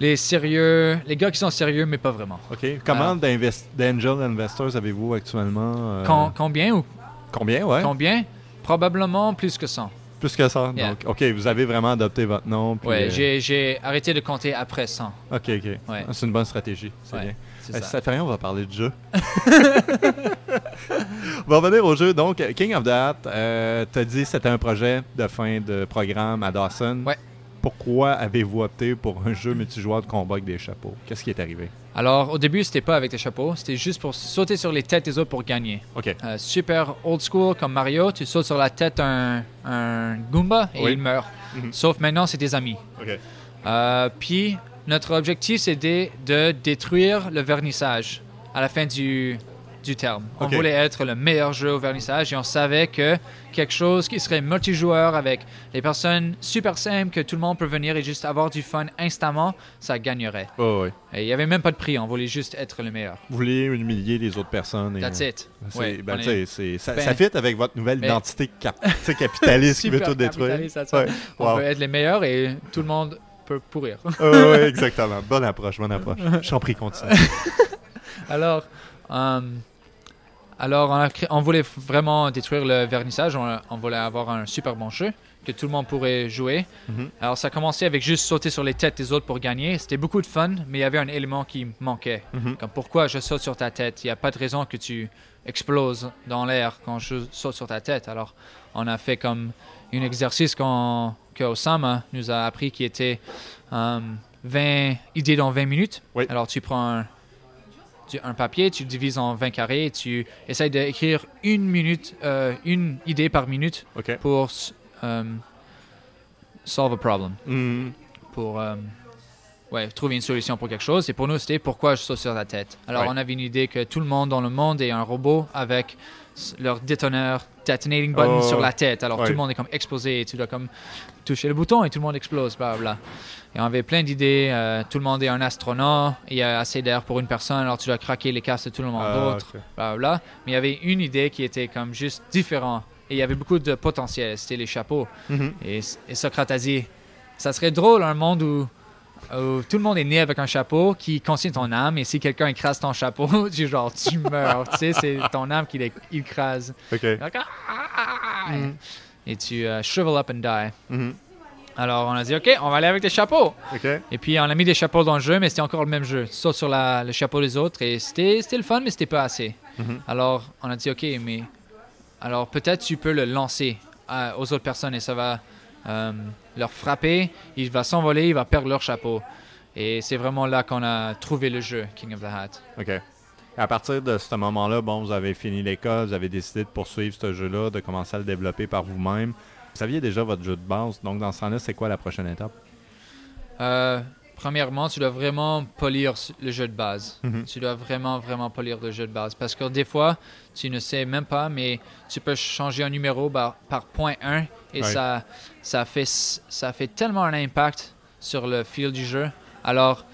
les sérieux, les gars qui sont sérieux mais pas vraiment. OK. Comment Ah. d'invest- d'angel investors avez-vous actuellement? euh, Com- combien ou Combien, ouais? combien? Probablement plus que 100. Plus que ça. Yeah. Donc, OK, vous avez vraiment adopté votre nom. puis, Ouais, euh, j'ai- j'ai arrêté de compter après 100. OK, OK. Ouais. C'est une bonne stratégie. C'est Ouais, bien. c'est Euh, ça. ça fait rien, on va parler de jeu. on va revenir au jeu. Donc, King of That, euh, t'as dit que c'était un projet de fin de programme à Dawson. Ouais. Pourquoi avez-vous opté pour un jeu multijoueur de combat avec des chapeaux? Qu'est-ce qui est arrivé? Alors, au début, c'était pas avec des chapeaux, c'était juste pour sauter sur les têtes des autres pour gagner. OK. Euh, super old school comme Mario, tu sautes sur la tête d'un un Goomba et Oui. il meurt. Mhm. Sauf maintenant, c'est tes amis. OK. Euh, puis, notre objectif, c'était de détruire le vernissage à la fin du, du terme. On voulait être le meilleur jeu au vernissage et on savait que quelque chose qui serait multijoueur avec les personnes super simples, que tout le monde peut venir et juste avoir du fun instamment, ça gagnerait. Oh, ouais. Et il n'y avait même pas de prix, on voulait juste être le meilleur. Vous voulez humilier les autres personnes. Et, That's it. C'est, Ouais, ben, c'est- ça, Ben- ça fit avec votre nouvelle Ben- identité cap- capitaliste qui veut tout détruire. Ouais. On Wow. veut être les meilleurs et tout le monde peut pourrir. Ouais, ouais, exactement. Bonne approche, bonne approche. Je t'en prie, continue. Alors, euh, alors on, a créé- on voulait vraiment détruire le vernissage. On, on voulait avoir un super bon jeu que tout le monde pourrait jouer. Mhm. Alors, ça a commencé avec juste sauter sur les têtes des autres pour gagner. C'était beaucoup de fun, mais il y avait un élément qui manquait. Mhm. Comme pourquoi je saute sur ta tête? Il n'y a pas de raison que tu exploses dans l'air quand je saute sur ta tête. Alors, on a fait comme un exercice qu'on- que Osama nous a appris qui était euh, 20 idées dans 20 minutes. Oui. Alors, tu prends un, tu- un papier, tu le divises en 20 carrés tu essayes d'écrire une minute, euh, une idée par minute pour euh, solve a problem Mhm. pour euh, ouais, trouver une solution pour quelque chose. Et pour nous, c'était pourquoi je saute sur la tête. Alors, Ouais. on avait une idée que tout le monde dans le monde est un robot avec leur détoneur detonating button Oh. sur la tête. Alors, Ouais. tout le monde est comme explosé et tu dois comme toucher le bouton et tout le monde explose, bla bla. Et on avait plein d'idées. euh, tout le monde est un astronaute. Il y a assez d'air pour une personne, alors tu dois craquer les casques de tout le monde Ah, d'autre ok. bla bla. Mais il y avait une idée qui était comme juste différent. Et il y avait beaucoup de potentiel. C'était les chapeaux. Mhm. Et, et Socrate a dit ça serait drôle un monde où, où tout le monde est né avec un chapeau qui contient ton âme et si quelqu'un écrase ton chapeau, tu genre tu meurs, tu sais, c'est ton âme qui l'écrase. OK. Ah, ah, ah, ah. Et tu euh, shrivel up and die. Mhm. Alors on a dit ok, on va aller avec des chapeaux. Et puis on a mis des chapeaux dans le jeu, mais c'était encore le même jeu. Sautes sur la- le chapeau des autres et c'était le fun, mais c'était pas assez. Mhm. Alors on a dit ok, mais alors peut-être tu peux le lancer à- aux autres personnes et ça va euh, leur frapper, il va s'envoler, il va perdre leur chapeau. Et c'est vraiment là qu'on a trouvé le jeu King of the Hat. OK. À partir de ce moment-là, bon, vous avez fini l'école, vous avez décidé de poursuivre ce jeu-là, de commencer à le développer par vous-même. Vous saviez déjà votre jeu de base, donc dans ce temps-là, c'est quoi la prochaine étape? Euh, premièrement, tu dois vraiment polir le jeu de base. Mhm. Tu dois vraiment, vraiment polir le jeu de base. Parce que des fois, tu ne sais même pas, mais tu peux changer un numéro par, par point 1 et ça, ça, fait, ça fait tellement un impact sur le feel du jeu. Alors,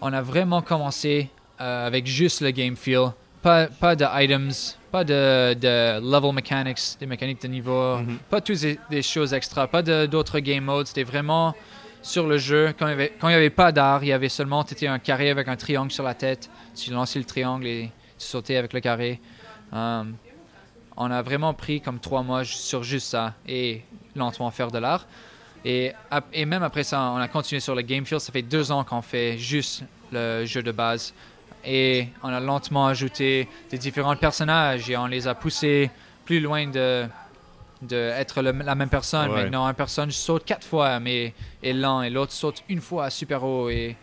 on a vraiment commencé euh, avec juste le game feel. Pas, pas de items, pas de, de level mechanics, des mécaniques de niveau, Mhm. pas toutes des, choses extra, pas d'autres game modes. C'était vraiment sur le jeu. Quand il n'y avait, pas d'art, il y avait seulement étais un carré avec un triangle sur la tête. Tu lançais le triangle et tu sautais avec le carré. Um, on a vraiment pris comme trois mois sur juste ça et lentement faire de l'art. Et, et même après ça, on a continué sur le game feel. Ça fait deux ans qu'on fait juste le jeu de base. Et on a lentement ajouté des différents personnages et on les a poussés plus loin de, de être le- la même personne. Ouais. Maintenant, une personne saute quatre fois mais est lent et l'autre saute une fois super haut et,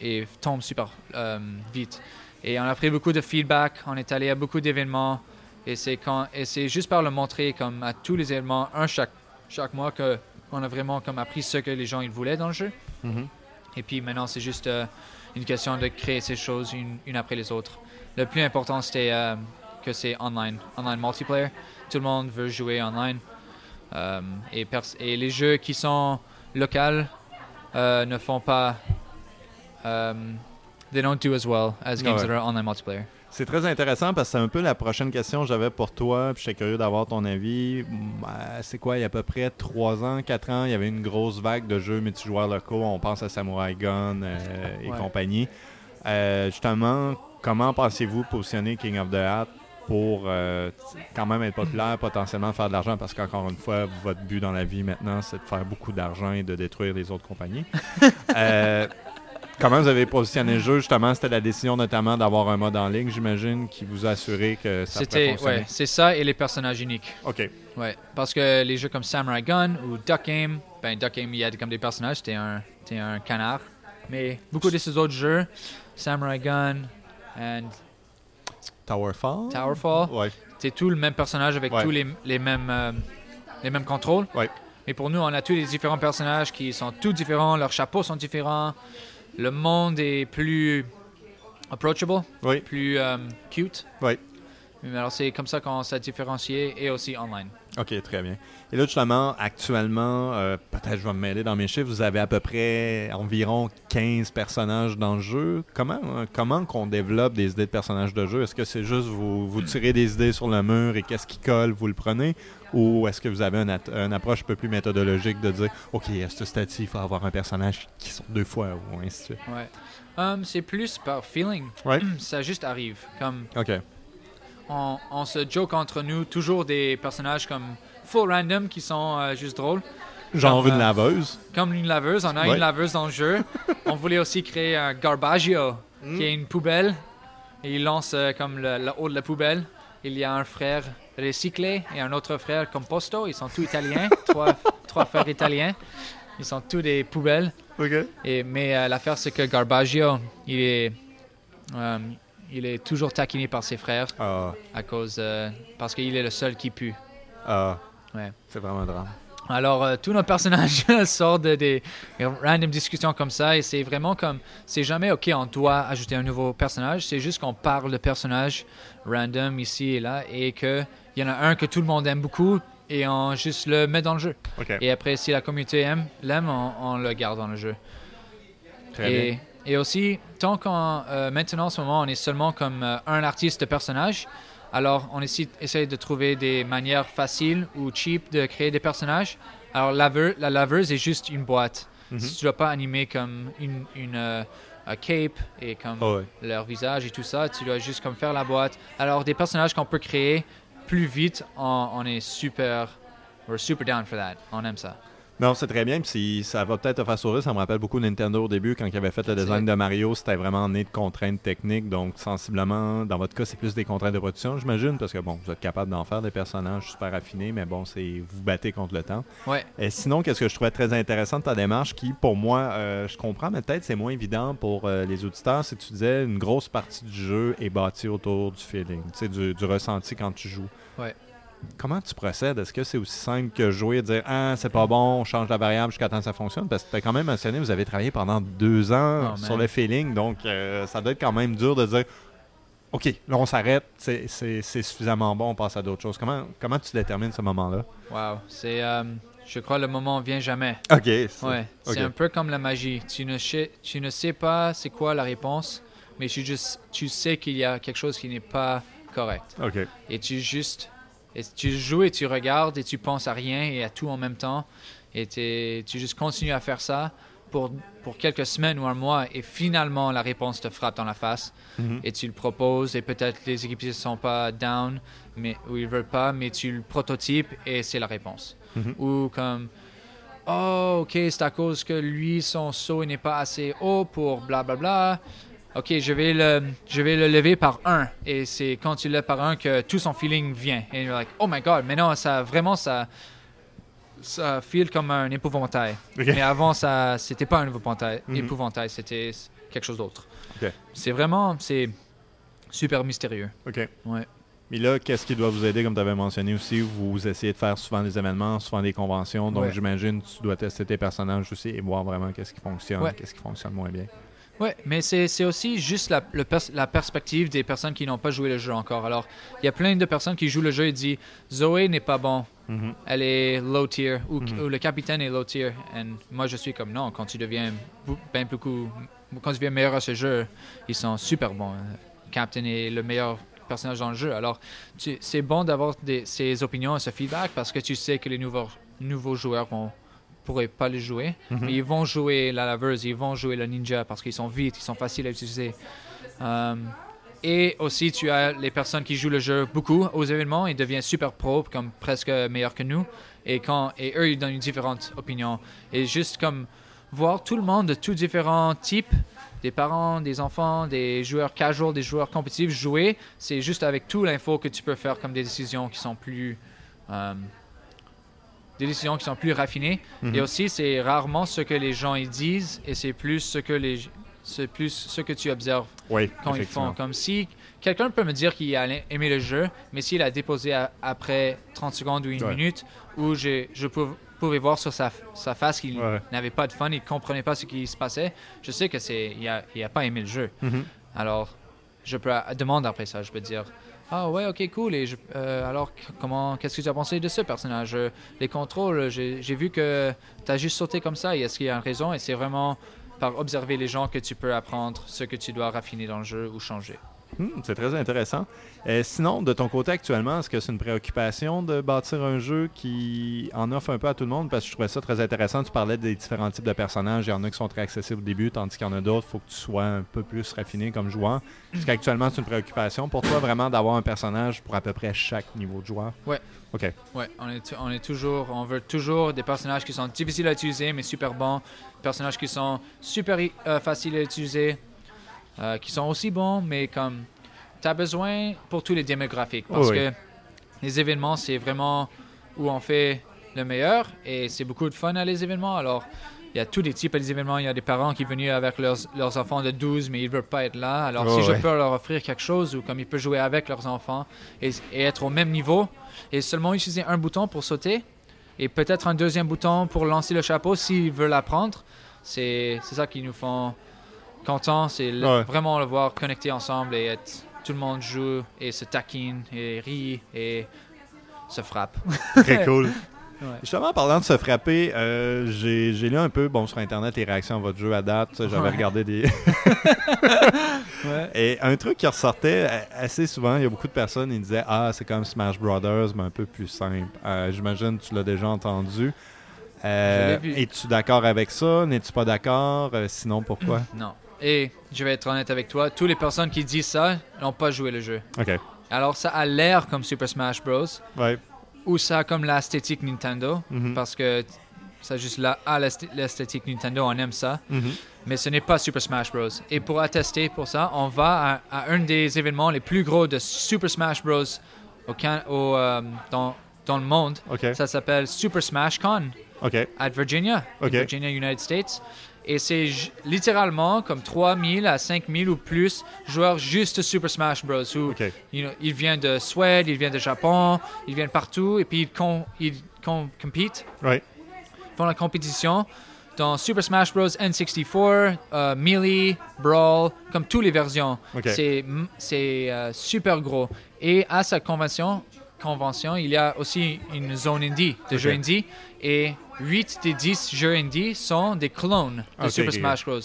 et tombe super euh, vite. Et on a pris beaucoup de feedback, on est allé à beaucoup d'événements et c'est quand et c'est juste par le montrer comme à tous les événements, un chaque chaque mois que on a vraiment comme appris ce que les gens ils voulaient dans le jeu. Mhm. Et puis maintenant, c'est juste euh, une question de créer ces choses une, une après les autres. Le plus important, c'était euh, que c'est online, online multiplayer. Tout le monde veut jouer online. Euh, et les jeux qui sont locaux euh, ne font pas. um, they don't do as well as games Ouais. that are online multiplayer. C'est très intéressant parce que c'est un peu la prochaine question que j'avais pour toi. Puis j'étais curieux d'avoir ton avis. Euh, C'est quoi, il y a à peu près 3 ans, 4 ans, il y avait une grosse vague de jeux multijoueurs locaux. On pense à Samurai Gun euh, et Ouais. compagnie. Euh, justement, comment pensez-vous positionner King of the Hat pour euh, quand même être populaire, potentiellement faire de l'argent? Parce qu'encore une fois, votre but dans la vie maintenant, c'est de faire beaucoup d'argent et de détruire les autres compagnies. Comment vous avez positionné le jeu justement? C'était la décision notamment d'avoir un mode en ligne, j'imagine, qui vous a assuré que ça C'était ouais, c'est ça et les personnages uniques. Ok. Ouais, parce que les jeux comme Samurai Gun ou Duck Game, ben Duck Game, il y a comme des personnages, t'es un, t'es un canard. Mais beaucoup de ces autres jeux, Samurai Gun and Towerfall? Towerfall, Ouais. c'est tout le même personnage avec Ouais. tous les, les mêmes euh, les mêmes contrôles. Ouais. Mais pour nous, on a tous les différents personnages qui sont tous différents, leurs chapeaux sont différents, le monde est plus approachable, Oui. plus euh, cute. Mais Alors c'est comme ça qu'on s'est différencié et aussi online. Ok, très bien. Et là, justement, actuellement, euh, peut-être je vais me mêler dans mes chiffres, vous avez à peu près environ 15 personnages dans le jeu. Comment, euh, comment qu'on développe des idées de personnages de jeu? Est-ce que c'est juste vous, vous tirez des idées sur le mur et qu'est-ce qui colle, vous le prenez? Ou est-ce que vous avez une, approche un peu plus méthodologique de dire, OK, à ce stade-ci, il faut avoir un personnage qui sort deux fois, ou ainsi de suite? Ouais. Um, c'est plus par feeling. Ouais. Ça juste arrive. Comme OK. on, on se joke entre nous toujours des personnages comme full random qui sont euh, juste drôles. Genre Comme, une euh, laveuse. Comme une laveuse, on a Ouais. une laveuse dans le jeu. on voulait aussi créer un Garbaggio, Mm. qui est une poubelle. Et il lance euh, comme le, le haut de la poubelle. Il y a un frère recyclé et un autre frère composto. Ils sont tous italiens, trois, trois frères italiens. Ils sont tous des poubelles. OK. Et, mais euh, l'affaire, c'est que Garbaggio, il est, euh, il est toujours taquiné par ses frères Ah, à cause, euh, parce qu'il est le seul qui pue. ah. Ouais. C'est vraiment un drame. Alors, tous nos personnages sortent de des random discussions comme ça et c'est vraiment comme, c'est jamais OK, on doit ajouter un nouveau personnage, c'est juste qu'on parle de personnages random ici et là et qu'il y en a un que tout le monde aime beaucoup et on juste le met dans le jeu. Et après, si la communauté aime, l'aime, on, on le garde dans le jeu. Très bien. Et, et aussi, tant qu'on euh, maintenant en ce moment on est seulement comme euh, un artiste de personnage, Alors, on essaie, essaie de trouver des manières faciles ou cheap de créer des personnages. Alors, laveur- la laveuse est juste une boîte. Mhm. Tu ne dois pas animer comme une, une euh, cape et comme ouais. leur visage et tout ça. Tu dois juste comme faire la boîte. Alors, des personnages qu'on peut créer plus vite, on, on est super, we're super down for that. On aime ça. Non, c'est très bien. Puis si- ça va peut-être te faire sourire. Ça me rappelle beaucoup Nintendo au début, quand ils avaient fait le design de Mario. C'était vraiment né de contraintes techniques. Donc, sensiblement, dans votre cas, c'est plus des contraintes de production, j'imagine. Parce que, bon, vous êtes capable d'en faire des personnages super affinés. Mais bon, c'est vous battez contre le temps. Ouais. Et sinon, qu'est-ce que je trouvais très intéressant de ta démarche, qui, pour moi, euh, je comprends, mais peut-être c'est moins évident pour euh, les auditeurs, c'est que tu disais une grosse partie du jeu est bâtie autour du feeling, du, du ressenti quand tu joues. Ouais. Comment tu procèdes? Est-ce que c'est aussi simple que jouer et dire Ah, c'est pas bon, on change la variable jusqu'à temps que ça fonctionne? Parce que tu as quand même mentionné, vous avez travaillé pendant deux ans Oh, sur le feeling, donc euh, ça doit être quand même dur de dire OK, là on s'arrête, c'est c'est- c'est suffisamment bon, on passe à d'autres choses. Comment, comment tu détermines ce moment-là? Wow. C'est, euh, je crois, le moment vient jamais. OK. c'est- Ouais. ok. C'est un peu comme la magie. Tu ne sais, tu ne sais pas c'est quoi la réponse, mais tu, juste, tu sais qu'il y a quelque chose qui n'est pas correct. OK. Et tu juste, et tu joues et tu regardes et tu penses à rien et à tout en même temps. Et tu juste continues à faire ça pour, pour quelques semaines ou un mois et finalement la réponse te frappe dans la face Mhm. et tu le proposes et peut-être les équipiers ne sont pas down mais, ou ils veulent pas, mais tu le prototypes et c'est la réponse. Mhm. Ou comme, oh ok, c'est à cause que lui, son saut n'est pas assez haut pour blablabla. Ok, je vais le, je vais le lever par un. Et c'est quand tu le par un que tout son feeling vient. Et you're like, oh my god, mais non, ça, vraiment, ça, ça feel comme un épouvantail. Mais avant, ça, c'était pas un épouvantail, Mhm. épouvantail, c'était quelque chose d'autre. C'est vraiment, c'est super mystérieux. OK. Ouais. Mais là, qu'est-ce qui doit vous aider, comme tu avais mentionné aussi? Vous essayez de faire souvent des événements, souvent des conventions. Donc, Ouais. j'imagine que tu dois tester tes personnages aussi et voir vraiment qu'est-ce qui fonctionne, Ouais. qu'est-ce qui fonctionne moins bien. Ouais, mais c'est aussi juste la, le pers- la perspective des personnes qui n'ont pas joué le jeu encore. Alors, il y a plein de personnes qui jouent le jeu et disent Zoé n'est pas bon, Mhm. elle est low tier, ou, Mhm. ou le capitaine est low tier. Et moi, je suis comme non, quand tu deviens bou- ben beaucoup, quand tu deviens meilleur à ce jeu, ils sont super bons. Captain est le meilleur personnage dans le jeu. Alors, c'est bon d'avoir ces opinions et ce feedback parce que tu sais que les nouveaux, nouveaux joueurs vont pourraient pas les jouer, Mhm. mais ils vont jouer la laveuse, ils vont jouer le ninja parce qu'ils sont vite, ils sont faciles à utiliser. Euh, et aussi, tu as les personnes qui jouent le jeu beaucoup aux événements, ils deviennent super pro, comme presque meilleurs que nous. Et, quand, et eux, ils donnent différentes opinions. Et juste comme voir tout le monde de tous différents types, des parents, des enfants, des joueurs casual, des joueurs compétitifs jouer, c'est juste avec tout l'info que tu peux faire comme des décisions qui sont plus... euh, des décisions qui sont plus raffinées. Mhm. Et aussi, c'est rarement ce que les gens ils disent et c'est plus ce que les c'est plus ce que tu observes Oui, quand ils font. Comme si quelqu'un peut me dire qu'il a aimé le jeu, mais s'il a déposé à- après 30 secondes ou une Ouais. minute, où je pou- pouvais voir sur sa, sa face qu'il Ouais. n'avait pas de fun, il ne comprenait pas ce qui se passait, je sais que c'est il a, il a pas aimé le jeu. Mhm. Alors, je peux demander après ça, je peux dire ah ouais ok cool. Et euh, alors comment qu'est-ce que tu as pensé de ce personnage? Euh, Les contrôles, j'ai vu que tu as juste sauté comme ça. Et est-ce qu'il y a une raison? Et c'est vraiment par observer les gens que tu peux apprendre ce que tu dois raffiner dans le jeu ou changer. Hmm, c'est très intéressant. Euh, sinon, de ton côté actuellement, est-ce que c'est une préoccupation de bâtir un jeu qui en offre un peu à tout le monde? Parce que je trouvais ça très intéressant. Tu parlais des différents types de personnages. Il y en a qui sont très accessibles au début, tandis qu'il y en a d'autres, il faut que tu sois un peu plus raffiné comme joueur. Est-ce qu'actuellement, c'est une préoccupation pour toi vraiment d'avoir un personnage pour à peu près chaque niveau de joueur? Ouais. OK. Ouais, on est, on est toujours, on veut toujours des personnages qui sont difficiles à utiliser mais super bons, personnages qui sont super euh, faciles à utiliser, euh, qui sont aussi bons mais comme tu as besoin pour tous les démographiques parce oui. que les événements c'est vraiment où on fait le meilleur et c'est beaucoup de fun à les événements alors il y a tous les types d'événements. Il y a des parents qui sont venus avec leurs, leurs enfants de 12, mais ils ne veulent pas être là. Alors, Oh, si je peux leur offrir quelque chose, ou comme ils peuvent jouer avec leurs enfants et, et être au même niveau, et seulement utiliser un bouton pour sauter, et peut-être un deuxième bouton pour lancer le chapeau s'ils veulent apprendre, c'est c'est ça qui nous font contents. C'est le- Ouais. vraiment le voir connecter ensemble et être, tout le monde joue et se taquine et rit et se frappe. Très cool. Ouais. Justement, en parlant de se frapper, euh, j'ai j'ai lu un peu bon, sur Internet les réactions à votre jeu à date. J'avais Ouais. regardé des. Ouais. Et un truc qui ressortait euh, assez souvent, il y a beaucoup de personnes qui disaient Ah, c'est comme Smash Brothers, mais un peu plus simple. Euh, J'imagine que tu l'as déjà entendu. Euh. Es-tu d'accord avec ça? N'es-tu pas d'accord? Sinon, pourquoi? Non. Et je vais être honnête avec toi, toutes les personnes qui disent ça n'ont pas joué le jeu. Ok. Alors ça a l'air comme Super Smash Bros. Ouais. ou ça a comme l'esthétique Nintendo, Mhm. parce que ça juste là, à l'esthétique Nintendo, on aime ça. Mhm. Mais ce n'est pas Super Smash Bros. Et pour attester pour ça, on va à, à un des événements les plus gros de Super Smash Bros. Au, au, euh, dans, dans le monde. Ça s'appelle Super Smash Con Ok. à Virginia, Ok. Virginia, United States. Et c'est littéralement comme 3000 à 5000 ou plus joueurs juste de Super Smash Bros. Où, you know, ils viennent de Suède, ils viennent de Japon, ils viennent partout et puis ils, con, ils compitent, Ouais. font la compétition dans Super Smash Bros. N64, euh, Melee, Brawl, comme toutes les versions. Ok. C'est euh, super gros. Et à sa convention, convention, il y a aussi une zone indie, de Ok. jeux indie. Et 8 des 10 jeux indie sont des clones de Super Smash Bros.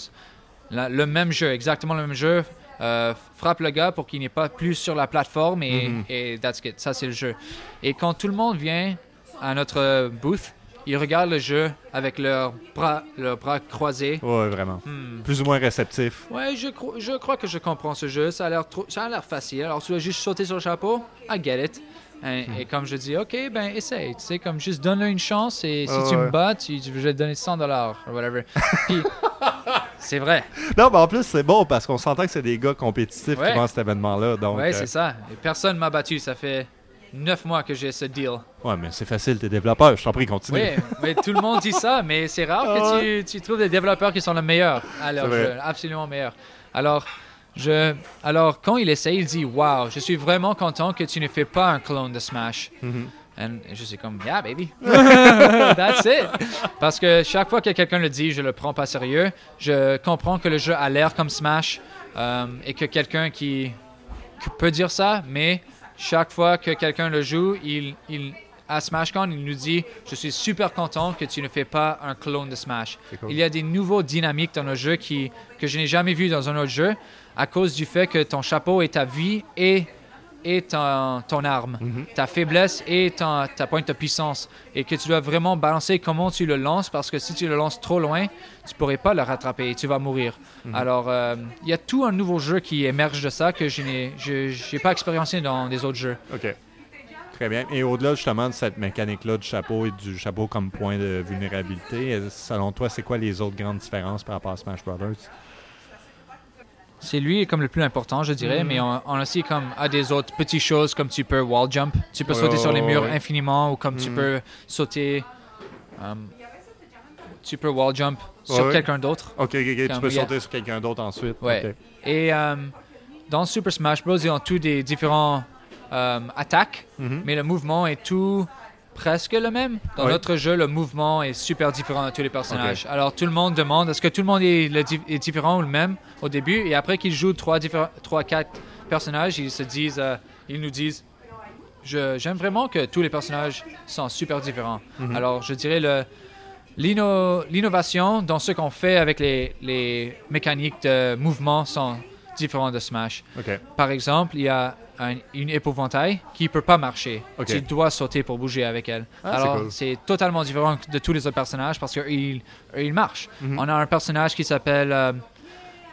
La- le même jeu, exactement le même jeu. Euh, frappe le gars pour qu'il n'est pas plus sur la plateforme et, Mhm. et that's it. Ça, c'est le jeu. Et quand tout le monde vient à notre booth, ils regardent le jeu avec leurs bras, leurs bras croisés. Ouais, vraiment. Hmm. Plus ou moins réceptif. Ouais, je, cro- je crois que je comprends ce jeu. Ça a l'air trop- ça a l'air facile. Alors tu dois juste sauter sur le chapeau. I get it. Et, et comme je dis, ok, ben essaye. Tu sais, comme juste donne-le une chance et si tu ouais. me bats, tu, je vais te donner 100 dollars ou whatever. Puis, c'est vrai. Non, mais en plus, c'est bon parce qu'on s'entend que c'est des gars compétitifs Ouais. qui vont cet événement-là. Ouais, euh, c'est ça. Et personne m'a battu. Ça fait 9 mois que j'ai ce deal. ouais, mais c'est facile, t'es développeur. Je t'en prie, continue. Oui, mais tout le monde dit ça, mais c'est rare Ah que tu, tu trouves des développeurs qui sont les meilleurs jeu, absolument meilleurs. Alors, je, alors, quand il essaie, il dit Wow, je suis vraiment content que tu ne fais pas un clone de Smash. Mhm. And je suis comme Yeah, baby. That's it. Parce que chaque fois que quelqu'un le dit, je le prends pas sérieux. Je comprends que le jeu a l'air comme Smash euh, et que quelqu'un qui, qui peut dire ça, mais chaque fois que quelqu'un le joue, il, il, à SmashCon, il nous dit Je suis super content que tu ne fais pas un clone de Smash. Cool. Il y a des nouveaux dynamiques dans le jeu qui, que je n'ai jamais vu dans un autre jeu à cause du fait que ton chapeau est ta vie et, et ton, ton arme, Mhm. ta faiblesse et ton- ta pointe de puissance. Et que tu dois vraiment balancer comment tu le lances parce que si tu le lances trop loin, tu pourrais pas le rattraper et tu vas mourir. Mhm. Alors, euh, il y a tout un nouveau jeu qui émerge de ça que je n'ai pas expérimenté dans des autres jeux. OK. Très bien. Et au-delà justement de cette mécanique-là du chapeau et du chapeau comme point de vulnérabilité, euh, selon toi, c'est quoi les autres grandes différences par rapport à Smash Brothers? C'est lui comme le plus important, je dirais, mais on, on a aussi comme à des autres petites choses comme tu peux wall jump, tu peux sauter sur les murs infiniment ou comme tu Mhm. peux sauter, euh, tu peux wall jump sur Ouais, quelqu'un d'autre. OK, OK, OK. Tu peux a- sauter sur quelqu'un d'autre ensuite. Ouais. Et euh, dans Super Smash Bros, ils ont tous des différents euh, attaques, Mhm. mais le mouvement est tout presque le même. Dans notre jeu, le mouvement est super différent de tous les personnages. Alors tout le monde demande est-ce que tout le monde est, le di- est différent ou le même au début? Et après qu'ils jouent trois, trois, quatre personnages, ils se disent, euh, ils nous disent je- j'aime vraiment que tous les personnages sont super différents. Mhm. Alors je dirais le l'inno- l'innovation dans ce qu'on fait avec les, les mécaniques de mouvement sont différents de Smash. OK. Par exemple, il y a un- une épouvantail qui ne peut pas marcher. Ok. Tu dois sauter pour bouger avec elle. Ah, c'est Alors, cool. c'est totalement différent de tous les autres personnages parce qu'ils ils marchent. Mhm. On a un personnage qui s'appelle euh,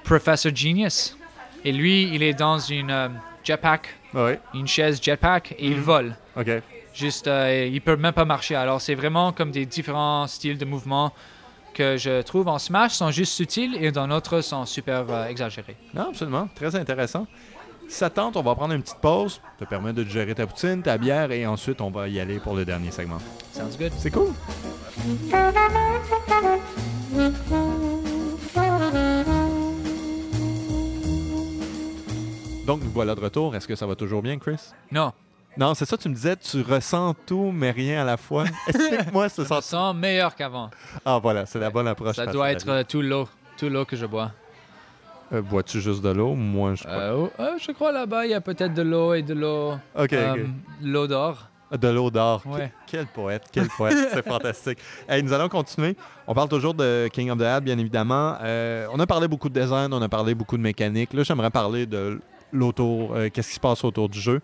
Professor Genius. Et lui, il est dans une euh, jetpack, Ouais. une chaise jetpack, et il Mhm. vole. OK. Juste, euh, il peut même pas marcher. Alors, c'est vraiment comme des différents styles de mouvement que je trouve en Smash sont juste subtils et dans notre sont super euh, exagérés. Non, absolument. Très intéressant. Ça tente, on va prendre une petite pause, te permettre de digérer ta poutine, ta bière, et ensuite, on va y aller pour le dernier segment. Sounds good. C'est cool. Donc, nous voilà de retour. Est-ce que ça va toujours bien, Chris? Non, Non, c'est ça, tu me disais, tu ressens tout, mais rien à la fois. Explique-moi ce ça sentiment. sent meilleur qu'avant. Ah, voilà, c'est la bonne approche. Ça doit être euh, tout l'eau, tout l'eau que je bois. Euh, Bois-tu juste de l'eau? Moi, je crois. Euh, oh, euh, je crois là-bas, il y a peut-être de l'eau et de l'eau. ok, euh, ok. L'eau d'or. De l'eau d'or. Ouais. Quel poète, quel poète, c'est fantastique. Hey, nous allons continuer. On parle toujours de King of the Hat, bien évidemment. Euh, on a parlé beaucoup de design, on a parlé beaucoup de mécanique. Là, j'aimerais parler de l'autour, euh, qu'est-ce qui se passe autour du jeu.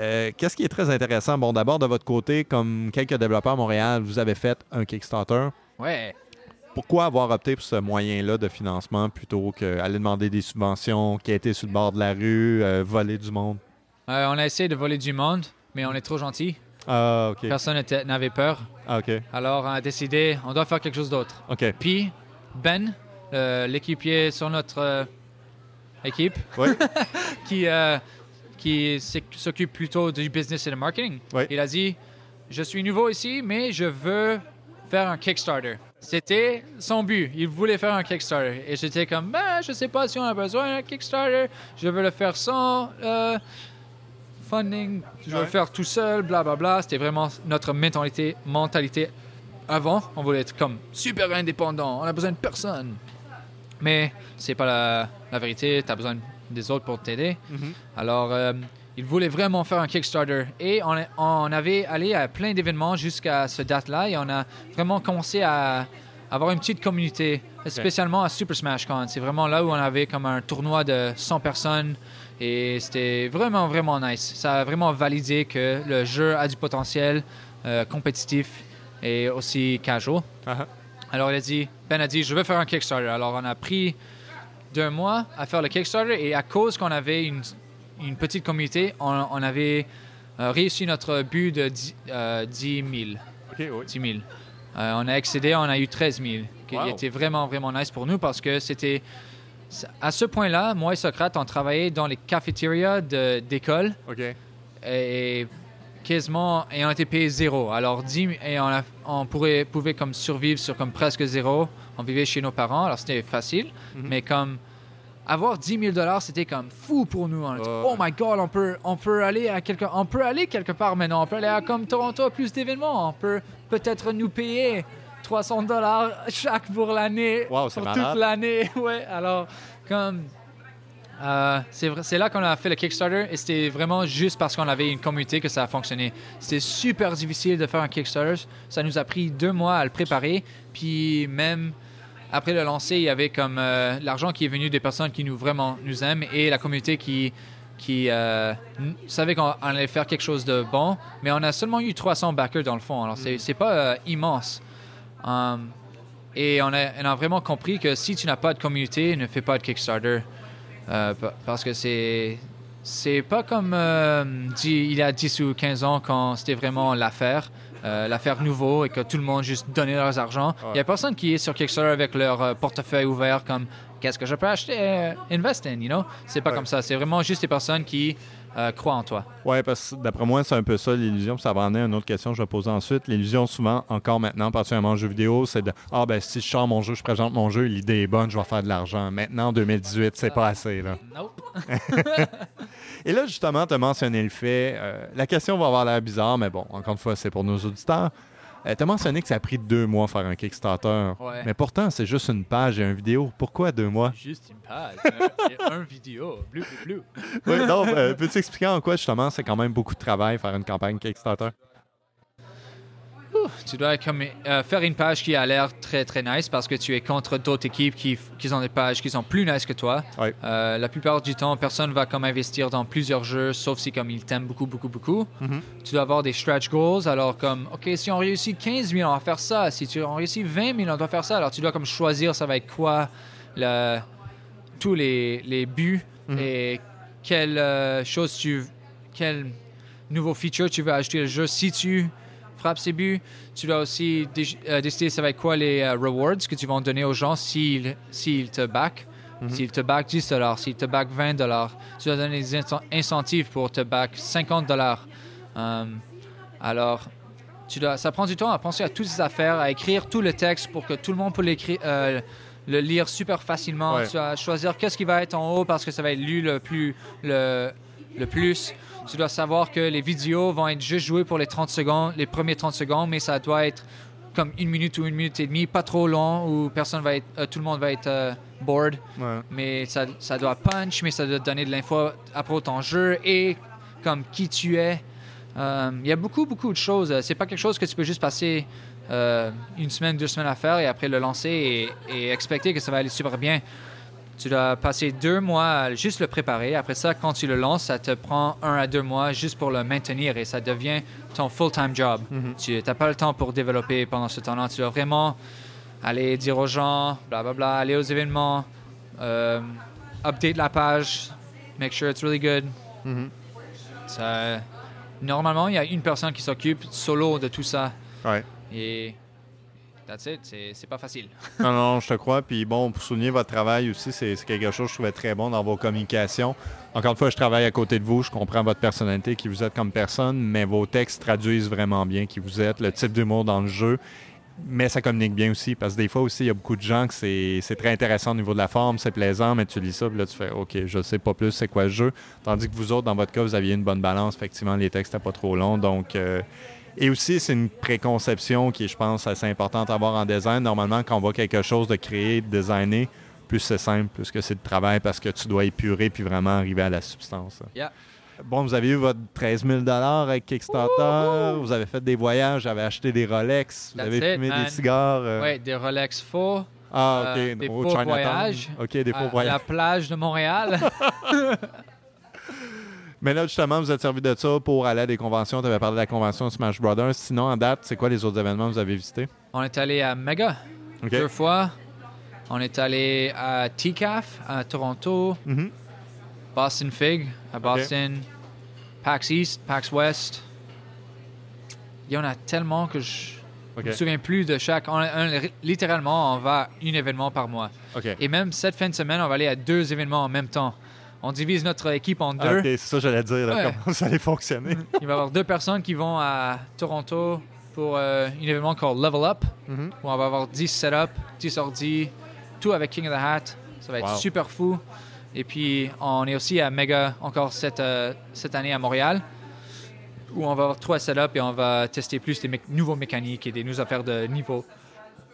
Euh, qu'est-ce qui est très intéressant? Bon, d'abord, de votre côté, comme quelques développeurs à Montréal, vous avez fait un Kickstarter. Ouais. Pourquoi avoir opté pour ce moyen-là de financement plutôt qu'aller demander des subventions, qui été sur le bord de la rue, euh, voler du monde? On a essayé de voler du monde, mais on est trop gentil. Ah, OK. Personne n'avait peur. Ah, OK. Alors, on a décidé, on doit faire quelque chose d'autre. OK. Puis, Ben, l'équipier sur notre équipe, Oui. qui, euh, qui s'oc- s'occupe plutôt du business et du marketing, Oui. il a dit Je suis nouveau ici, mais je veux faire un Kickstarter. C'était son but. Il voulait faire un Kickstarter. Et j'étais comme ben, Je sais pas si on a besoin d'un Kickstarter. Je veux le faire sans euh, funding. Je veux Ouais. le faire tout seul, blablabla. Bla, bla. C'était vraiment notre mentalité, mentalité avant. On voulait être comme super indépendant. On a besoin de personne. Mais c'est pas la, la vérité. Tu as besoin des autres pour t'aider. Mhm. Alors, euh, il voulait vraiment faire un Kickstarter. Et on, on avait allé à plein d'événements jusqu'à ce date-là. Et on a vraiment commencé à avoir une petite communauté, spécialement à Super Smash Con. C'est vraiment là où on avait comme un tournoi de 100 personnes. Et c'était vraiment, vraiment nice. Ça a vraiment validé que le jeu a du potentiel euh, compétitif et aussi casual. Ah. Alors il a dit, Ben a dit, je veux faire un Kickstarter. Alors on a pris deux mois à faire le Kickstarter et à cause qu'on avait une, une petite communauté, on, on avait euh, réussi notre but de 10, euh, 10 000. OK, oui. 10 000. Euh, on a excédé, on a eu 13 000. Qui Wow. était vraiment, vraiment nice pour nous parce que c'était. À ce point-là, moi et Socrate, on travaillait dans les cafétérias d'école et quasiment et on était payé zéro. Alors 10 et on, a- on pourrait pouvait comme survivre sur comme presque zéro. On vivait chez nos parents, alors c'était facile. Mhm. Mais comme avoir 10 000 dollars, c'était comme fou pour nous. On Ouais. oh my god, on peut, on peut aller à quelque, on peut aller quelque part maintenant. On peut aller à comme Toronto à plus d'événements. On peut peut-être nous payer 300 dollars chaque pour l'année, Wow, pour toute l'année. Ouais, alors comme euh, c'est là qu'on a fait le Kickstarter et c'était vraiment juste parce qu'on avait une communauté que ça a fonctionné. C'était super difficile de faire un Kickstarter. Ça nous a pris deux mois à le préparer. Puis même après le lancer, il y avait comme euh, l'argent qui est venu des personnes qui nous vraiment nous aiment et la communauté qui qui euh, savait qu'on on allait faire quelque chose de bon. Mais on a seulement eu 300 backers dans le fond. Alors c'est c'est pas immense. Um, et on a, on a vraiment compris que si tu n'as pas de communauté, ne fais pas de Kickstarter. Euh, pa- parce que c'est c'est pas comme euh, il y a 10 ou 15 ans quand c'était vraiment l'affaire, euh, l'affaire nouveau et que tout le monde juste donnait leurs argent. Il y a personne qui est sur Kickstarter avec leur euh, portefeuille ouvert comme qu'est-ce que je peux acheter, invest in, you know? C'est pas Ouais. comme ça. C'est vraiment juste des personnes qui euh, croient en toi. Oui, parce que d'après moi, c'est un peu ça l'illusion. Ça va amener à une autre question que je vais poser ensuite. L'illusion, souvent, encore maintenant, particulièrement en jeu vidéo, c'est de Ah, ben si je sors mon jeu, je présente mon jeu, l'idée est bonne, je vais faire de l'argent. Maintenant, en 2018, c'est pas assez. Là. Nope. Et là, justement, tu as mentionné le fait. euh, la question va avoir l'air bizarre, mais bon, encore une fois, c'est pour nos auditeurs. Tu as mentionné que ça a pris deux mois faire un Kickstarter. Ouais. Mais pourtant, c'est juste une page et une vidéo. Pourquoi deux mois? Juste une page, un, un vidéo, bleu, bleu, bleu. Oui, donc, euh, peux-tu expliquer en quoi, justement, c'est quand même beaucoup de travail faire une campagne Kickstarter? Tu dois comme, euh, faire une page qui a l'air très très nice parce que tu es contre d'autres équipes qui, qui ont des pages qui sont plus nice que toi. Ouais. Euh, la plupart du temps, personne va comme investir dans plusieurs jeux, sauf si comme ils t'aiment beaucoup beaucoup beaucoup. Mhm. Tu dois avoir des stretch goals. Alors comme, ok, si on réussit 15 000, on va faire ça. Si tu on réussit 20 000, on doit faire ça. Alors tu dois comme choisir, ça va être quoi le, tous les, les buts Mhm. et quelle euh, chose tu, quel nouveau feature tu veux ajouter au jeu. Si tu frappes ces buts, tu dois aussi dé- euh, décider ça va être quoi les euh, rewards que tu vas donner aux gens s'ils te back. S'ils te back 10 dollars, s'ils te back 20 dollars, tu dois donner des incen- incentives pour te back 50 dollars. Um, alors, tu dois, ça prend du temps à penser à toutes ces affaires, à écrire tout le texte pour que tout le monde peut l'écrire, euh, le lire super facilement. Ouais. Tu dois choisir qu'est-ce qui va être en haut parce que ça va être lu le plus, le, le plus. Tu dois savoir que les vidéos vont être juste jouées pour les 30 secondes, les premiers 30 secondes, mais ça doit être comme une minute ou une minute et demie, pas trop long, où personne va être, euh, tout le monde va être euh, bored Ouais. mais ça, ça doit punch, mais ça doit donner de l'info à propos de ton jeu et comme qui tu es. Euh, Il y a beaucoup, beaucoup de choses. C'est pas quelque chose que tu peux juste passer une semaine, deux semaines à faire et après le lancer et, et expecter que ça va aller super bien. Tu dois passer deux mois à juste le préparer. Après ça, quand tu le lances, ça te prend un à deux mois juste pour le maintenir et ça devient ton full-time job. Tu n'as pas le temps pour développer pendant ce temps-là. Tu dois vraiment aller dire aux gens, blablabla, aller aux événements, euh, update la page, make sure it's really good. Mhm. Ça- normalement, il y a une personne qui s'occupe solo de tout ça. Ouais. Et c'est pas facile. Non, non, je te crois. Puis bon, pour souligner votre travail aussi, c'est quelque chose que je trouvais très bon dans vos communications. Encore une fois, je travaille à côté de vous, je comprends votre personnalité, qui vous êtes comme personne, mais vos textes traduisent vraiment bien qui vous êtes, le type d'humour dans le jeu. Mais ça communique bien aussi, parce que des fois aussi, il y a beaucoup de gens que c'est c'est très intéressant au niveau de la forme, c'est plaisant, mais tu lis ça, puis là, tu fais OK, je sais pas plus c'est quoi le jeu. Tandis que vous autres, dans votre cas, vous aviez une bonne balance. Effectivement, les textes n'étaient pas trop longs. Donc, euh, et aussi, c'est une préconception qui est, je pense, assez importante à avoir en design. Normalement, quand on voit quelque chose de créé, de designé, plus c'est simple, plus que c'est de travail parce que tu dois épurer puis vraiment arriver à la substance. Yeah. Bon, vous avez eu votre 13 000 avec Kickstarter, vous avez fait des voyages, vous avez acheté des Rolex, vous That's avez it, fumé man. des cigares. euh, Ouais, des Rolex faux, Ah, OK. euh, des au faux Chinatown. voyages. OK, des faux à voyages. la plage de Montréal. Mais là, justement, vous êtes servi de ça pour aller à des conventions. Tu avais parlé de la convention Smash Brothers. Sinon, en date, c'est quoi les autres événements que vous avez visités? On est allé à Mega deux fois. On est allé à TCAF à Toronto, Mhm. Boston Fig à Boston, PAX East, PAX West. Il y en a tellement que je ne me souviens plus de chaque. on- on- littéralement, on va à un événement par mois. Et même cette fin de semaine, on va aller à deux événements en même temps. On divise notre équipe en Ah, deux. OK, c'est ça que j'allais dire, là, Ouais. comment ça allait fonctionner. Il va y avoir deux personnes qui vont à Toronto pour euh, un événement called Level Up, Mhm. où on va avoir 10 setups, 10 ordi, tout avec King of the Hat. Ça va être Wow. super fou. Et puis, on est aussi à Mega encore cette, euh, cette année à Montréal, où on va avoir trois setups et on va tester plus des mé- nouveaux mécaniques et des nouvelles affaires de niveau.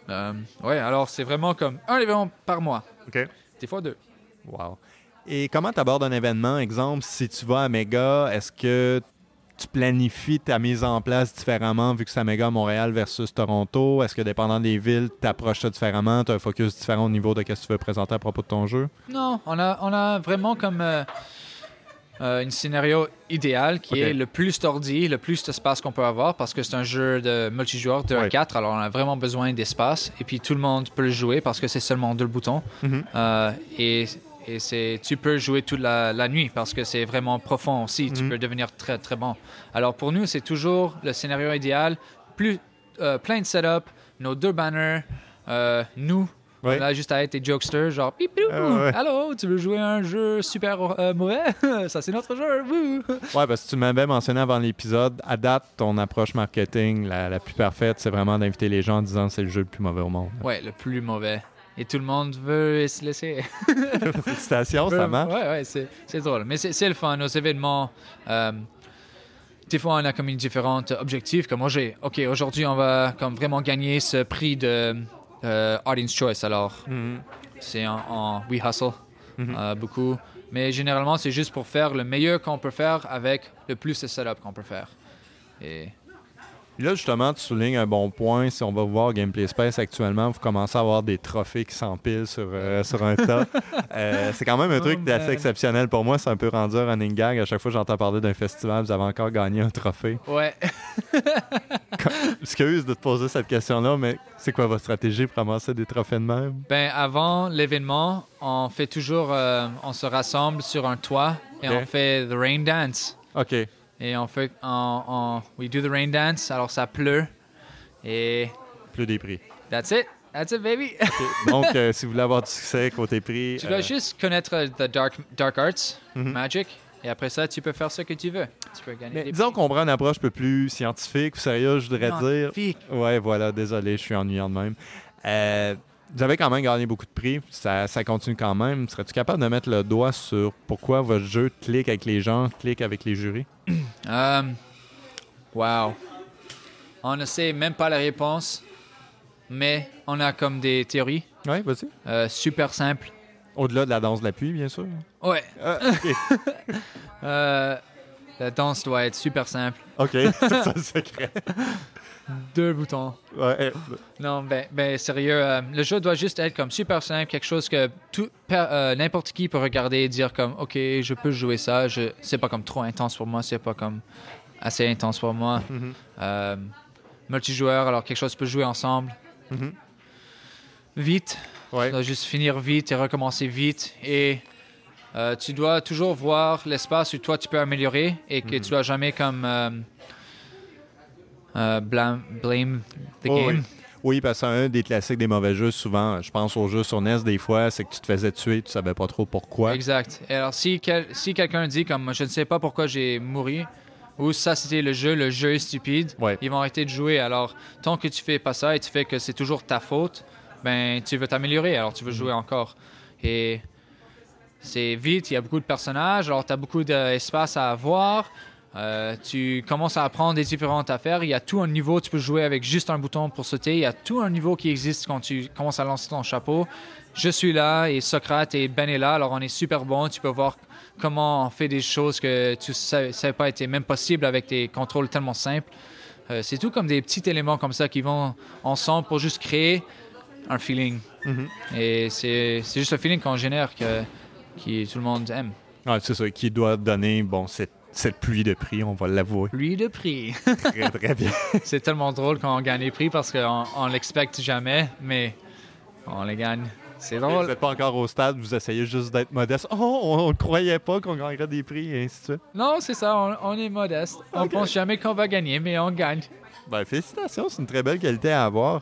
Euh, ouais, alors c'est vraiment comme un événement par mois, OK. des fois deux. Wow. Et comment tu abordes un événement? Exemple, si tu vas à Méga, est-ce que tu planifies ta mise en place différemment vu que c'est à Méga Montréal versus Toronto? Est-ce que dépendant des villes, tu approches ça différemment? Tu as un focus différent au niveau de ce que tu veux présenter à propos de ton jeu? Non, on a, on a vraiment comme euh, euh, un scénario idéal qui est le plus d'ordi, le plus d'espace qu'on peut avoir parce que c'est un jeu de multijoueur 2 à Ouais. 4, alors on a vraiment besoin d'espace et puis tout le monde peut le jouer parce que c'est seulement deux boutons Mhm. Euh, et, et c'est, tu peux jouer toute la, la nuit parce que c'est vraiment profond aussi, tu Mhm. peux devenir très très bon. Alors pour nous, c'est toujours le scénario idéal, plus, euh, plein de setup, nos deux banners, euh, nous. Ouais. On a juste à être des jokesters, genre Pip, pip, Ah ouais. Allô, tu veux jouer à un jeu super euh, mauvais? Ça, c'est notre jeu. Ouais, parce que tu m'avais mentionné avant l'épisode, à date, ton approche marketing, la, la plus parfaite, c'est vraiment d'inviter les gens en disant c'est le jeu le plus mauvais au monde. Ouais, le plus mauvais. Et tout le monde veut se laisser. Félicitations, ça marche. Ouais, c'est, c'est drôle. Mais c'est, le fun. Nos événements, euh, des fois, on a comme une différente objectif. Comme moi, j'ai, OK, aujourd'hui, on va comme vraiment gagner ce prix de euh, Audience Choice. Alors, Mhm. c'est en, en We Hustle, Mhm. euh, beaucoup. Mais généralement, c'est juste pour faire le meilleur qu'on peut faire avec le plus de setup qu'on peut faire. Et Là, justement, tu soulignes un bon point. Si on va voir Gameplay Space actuellement, vous commencez à avoir des trophées qui s'empilent sur, euh, sur un tas. Euh, c'est quand même un Oh, truc d'assez man. exceptionnel pour moi. C'est un peu rendu un running gag. À chaque fois que j'entends parler d'un festival, vous avez encore gagné un trophée. ouais. Excuse de te poser cette question-là, mais c'est quoi votre stratégie pour ramasser des trophées de même? Ben, avant l'événement, on fait toujours, euh, on se rassemble sur un toit et on fait the rain dance. OK. Et on fait, on, on- we do the rain dance. Alors ça pleut et Plus des prix. that's it, that's it baby. Donc, euh, si vous voulez avoir du succès côté prix, tu dois euh, juste connaître euh, the dark dark arts, Mhm. magic, et après ça tu peux faire ce que tu veux. Tu peux gagner mais des disons qu'on prend une approche un peu plus scientifique ou sérieuse, je voudrais Non, dire. Ouais, voilà, désolé, je suis ennuyant de même. Euh, vous avez quand même gagné beaucoup de prix, ça, ça continue quand même. Serais-tu capable de mettre le doigt sur pourquoi votre jeu clique avec les gens, clique avec les jurys? Euh, wow. On ne sait même pas la réponse, mais on a comme des théories Oui, vas-y. euh, super simples. Au-delà de la danse de la pluie, bien sûr. Ouais. Ah. Euh, La danse doit être super simple. OK, c'est ça le secret. Deux boutons. Ouais, Non, ben, ben sérieux, euh, le jeu doit juste être comme super simple, quelque chose que tout euh, n'importe qui peut regarder et dire comme OK, je peux jouer ça. Je, c'est pas comme trop intense pour moi, c'est pas comme assez intense pour moi. Mhm. Euh, multijoueur, alors quelque chose peut jouer ensemble. Mhm. Vite, ouais. tu dois juste finir vite et recommencer vite. Et tu dois toujours voir l'espace où toi tu peux améliorer et que tu dois jamais comme euh, euh, blame, blame the Oh, game. oui. Oui, parce que un des classiques des mauvais jeux, souvent, je pense aux jeux sur NES des fois, c'est que tu te faisais tuer, tu savais pas trop pourquoi. Exact. Et alors, si, quel- si quelqu'un dit comme je ne sais pas pourquoi j'ai mouru, ou ça c'était le jeu, le jeu est stupide, Ouais. ils vont arrêter de jouer. Alors, tant que tu fais pas ça et tu fais que c'est toujours ta faute, ben tu veux t'améliorer, alors tu veux jouer encore. Et c'est vite, il y a beaucoup de personnages, alors tu as beaucoup d'espace à avoir. Euh, tu commences à apprendre des différentes affaires. Il y a tout un niveau, tu peux jouer avec juste un bouton pour sauter. Il y a tout un niveau qui existe quand tu commences à lancer ton chapeau. Je suis là et Socrate et Ben est là, alors on est super bon. Tu peux voir comment on fait des choses que tu ne savais, savais pas étaient même possibles avec des contrôles tellement simples. Euh, c'est tout comme des petits éléments comme ça qui vont ensemble pour juste créer un feeling. Mhm. Et c'est c'est juste le feeling qu'on génère que qui tout le monde aime. Ouais, c'est ça, qui doit donner, bon, cette, cette pluie de prix, on va l'avouer. Lui de prix. Très, très bien. c'est tellement drôle quand on gagne les prix parce qu'on on l'expecte jamais, mais on les gagne. C'est Vous drôle. n'êtes pas encore au stade, vous essayez juste d'être modeste. Oh, on ne croyait pas qu'on gagnerait des prix, et ainsi de suite. Non, c'est ça, on, on est modeste. On Ok. pense jamais qu'on va gagner, mais on gagne. Ben, félicitations, c'est une très belle qualité à avoir.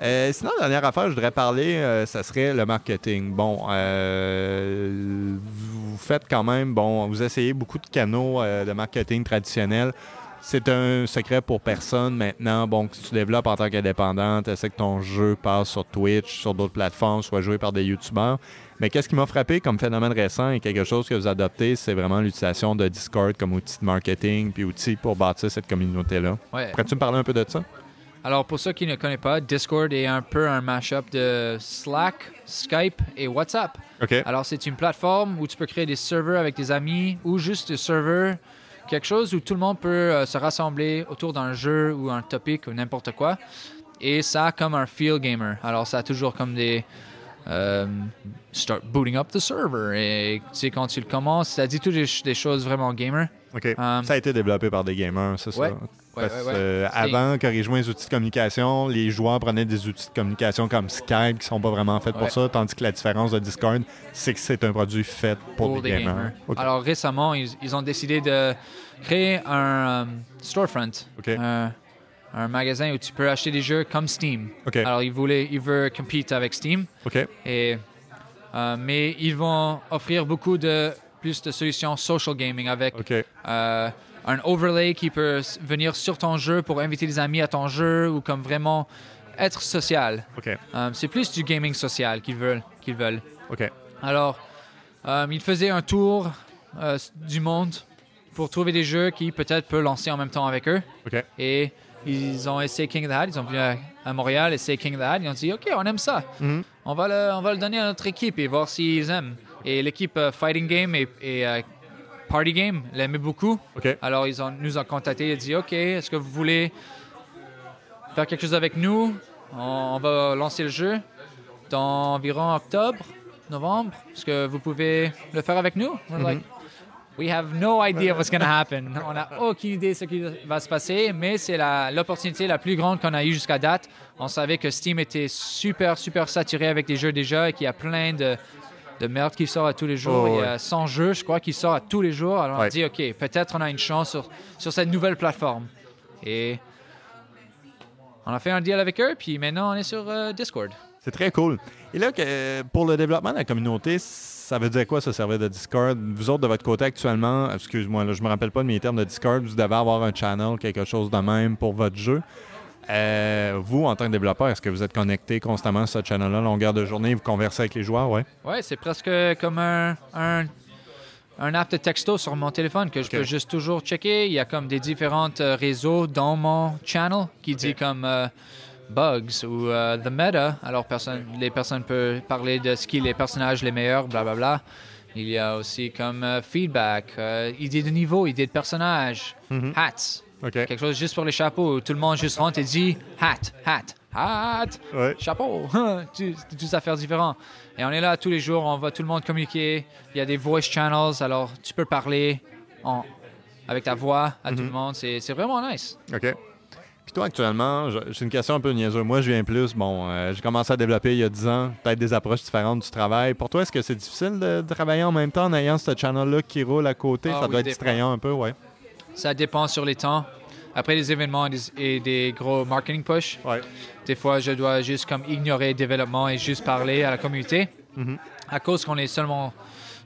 Euh, sinon, la dernière affaire, je voudrais parler, euh, ça serait le marketing. Bon, euh, vous faites quand même, bon, vous essayez beaucoup de canaux euh, de marketing traditionnels. C'est un secret pour personne maintenant. Bon, que tu développes en tant qu'indépendant, tu sais que ton jeu passe sur Twitch, sur d'autres plateformes, soit joué par des YouTubeurs. Mais qu'est-ce qui m'a frappé comme phénomène récent et quelque chose que vous adoptez, c'est vraiment l'utilisation de Discord comme outil de marketing puis outil pour bâtir cette communauté-là. Ouais. Pourrais-tu me parler un peu de ça? Alors, pour ceux qui ne connaissent pas, Discord est un peu un mashup de Slack, Skype et WhatsApp. OK. Alors, c'est une plateforme où tu peux créer des serveurs avec des amis ou juste des serveurs, quelque chose où tout le monde peut euh, se rassembler autour d'un jeu ou un topic ou n'importe quoi. Et ça a comme un feel gamer. Alors, ça a toujours comme des. euh, start booting up the server. Et tu sais, quand tu le commences, ça dit toutes des, ch- des choses vraiment gamer. OK. Um, ça a été développé par des gamers, c'est ouais. ça? Parce ouais, que, ouais. euh, avant, jouaient les outils de communication, les joueurs prenaient des outils de communication comme Skype qui sont pas vraiment faits pour ça, tandis que la différence de Discord, c'est que c'est un produit fait pour, pour des, gamers. Alors récemment, ils, ils ont décidé de créer un euh, storefront, un, un magasin où tu peux acheter des jeux comme Steam. Alors ils voulaient, ils veulent compete avec Steam, et euh, mais ils vont offrir beaucoup de plus de solutions social gaming avec euh, un overlay qui peut venir sur ton jeu pour inviter des amis à ton jeu ou comme vraiment être social. OK. Euh, c'est plus du gaming social qu'ils veulent, qu'ils veulent. OK. Alors, euh, il faisait un tour euh, du monde pour trouver des jeux qui peut-être peuvent lancer en même temps avec eux. OK. Et ils ont essayé King of the Hat, ils ont venu à, à Montréal essayer King of the Hat, ils ont dit OK, on aime ça. Mhm. On, va le, on va le donner à notre équipe et voir s'ils aiment. Et l'équipe euh, Fighting Game et, et, euh, Party Game l'aimait beaucoup. Alors, ils ont, nous ont contactés et dit OK, est-ce que vous voulez faire quelque chose avec nous? On, on va lancer le jeu dans environ octobre, novembre. Est-ce que vous pouvez le faire avec nous? We're like, We have no idea what's going to happen. On n'a aucune idée de ce qui va se passer, mais c'est la- l'opportunité la, plus grande qu'on a eue jusqu'à date. On savait que Steam était super, super saturé avec des jeux déjà et qu'il y a plein de, de merde qui sort à tous les jours. Oh, Il y a 100 jeux, je crois, qui sortent à tous les jours. Alors on dit, OK, peut-être on a une chance sur, sur cette nouvelle plateforme. Et on a fait un deal avec eux, puis maintenant on est sur euh, Discord. C'est très cool. Et là, que- pour le développement de la communauté, ça veut dire quoi ce servir de Discord? Vous autres, de votre côté actuellement, excuse-moi, je me rappelle pas de mes termes de Discord, vous devez avoir un channel, quelque chose de même pour votre jeu. Euh, vous, en tant que développeur, est-ce que vous êtes connecté constamment sur ce channel-là, longueur de journée, vous conversez avec les joueurs, ouais? Ouais, c'est presque comme un, un, un app de texto sur mon téléphone que je peux juste toujours checker. Il y a comme des différents euh, réseaux dans mon channel qui dit comme euh, bugs ou the meta. Alors personne, les personnes peuvent parler de ce qui est les personnages les meilleurs, blablabla. Il y a aussi comme feedback, idées de niveau, idées de personnage, hats. Quelque chose juste pour les chapeaux. Tout le monde juste rentre et dit hat, hat, hat, Ouais. chapeau. Tout- Toutes affaires différentes. Et on est là tous les jours, on va tout le monde communiquer. Il y a des voice channels, alors tu peux parler en- avec ta voix à tout le monde. C'est c'est vraiment nice. OK. Puis toi, actuellement, j'ai une question un peu niaiseuse. Moi, je viens plus, bon, euh, j'ai commencé à développer il y a 10 ans, peut-être des approches différentes du travail. Pour toi, est-ce que c'est difficile de, travailler en même temps en ayant ce channel-là qui roule à côté? Ah Ça oui, doit être distrayant un peu, ouais. Ça dépend sur les temps. Après les événements et des, des gros marketing push, Ouais. des fois, je dois juste comme ignorer le développement et juste parler à la communauté. À cause qu'on est seulement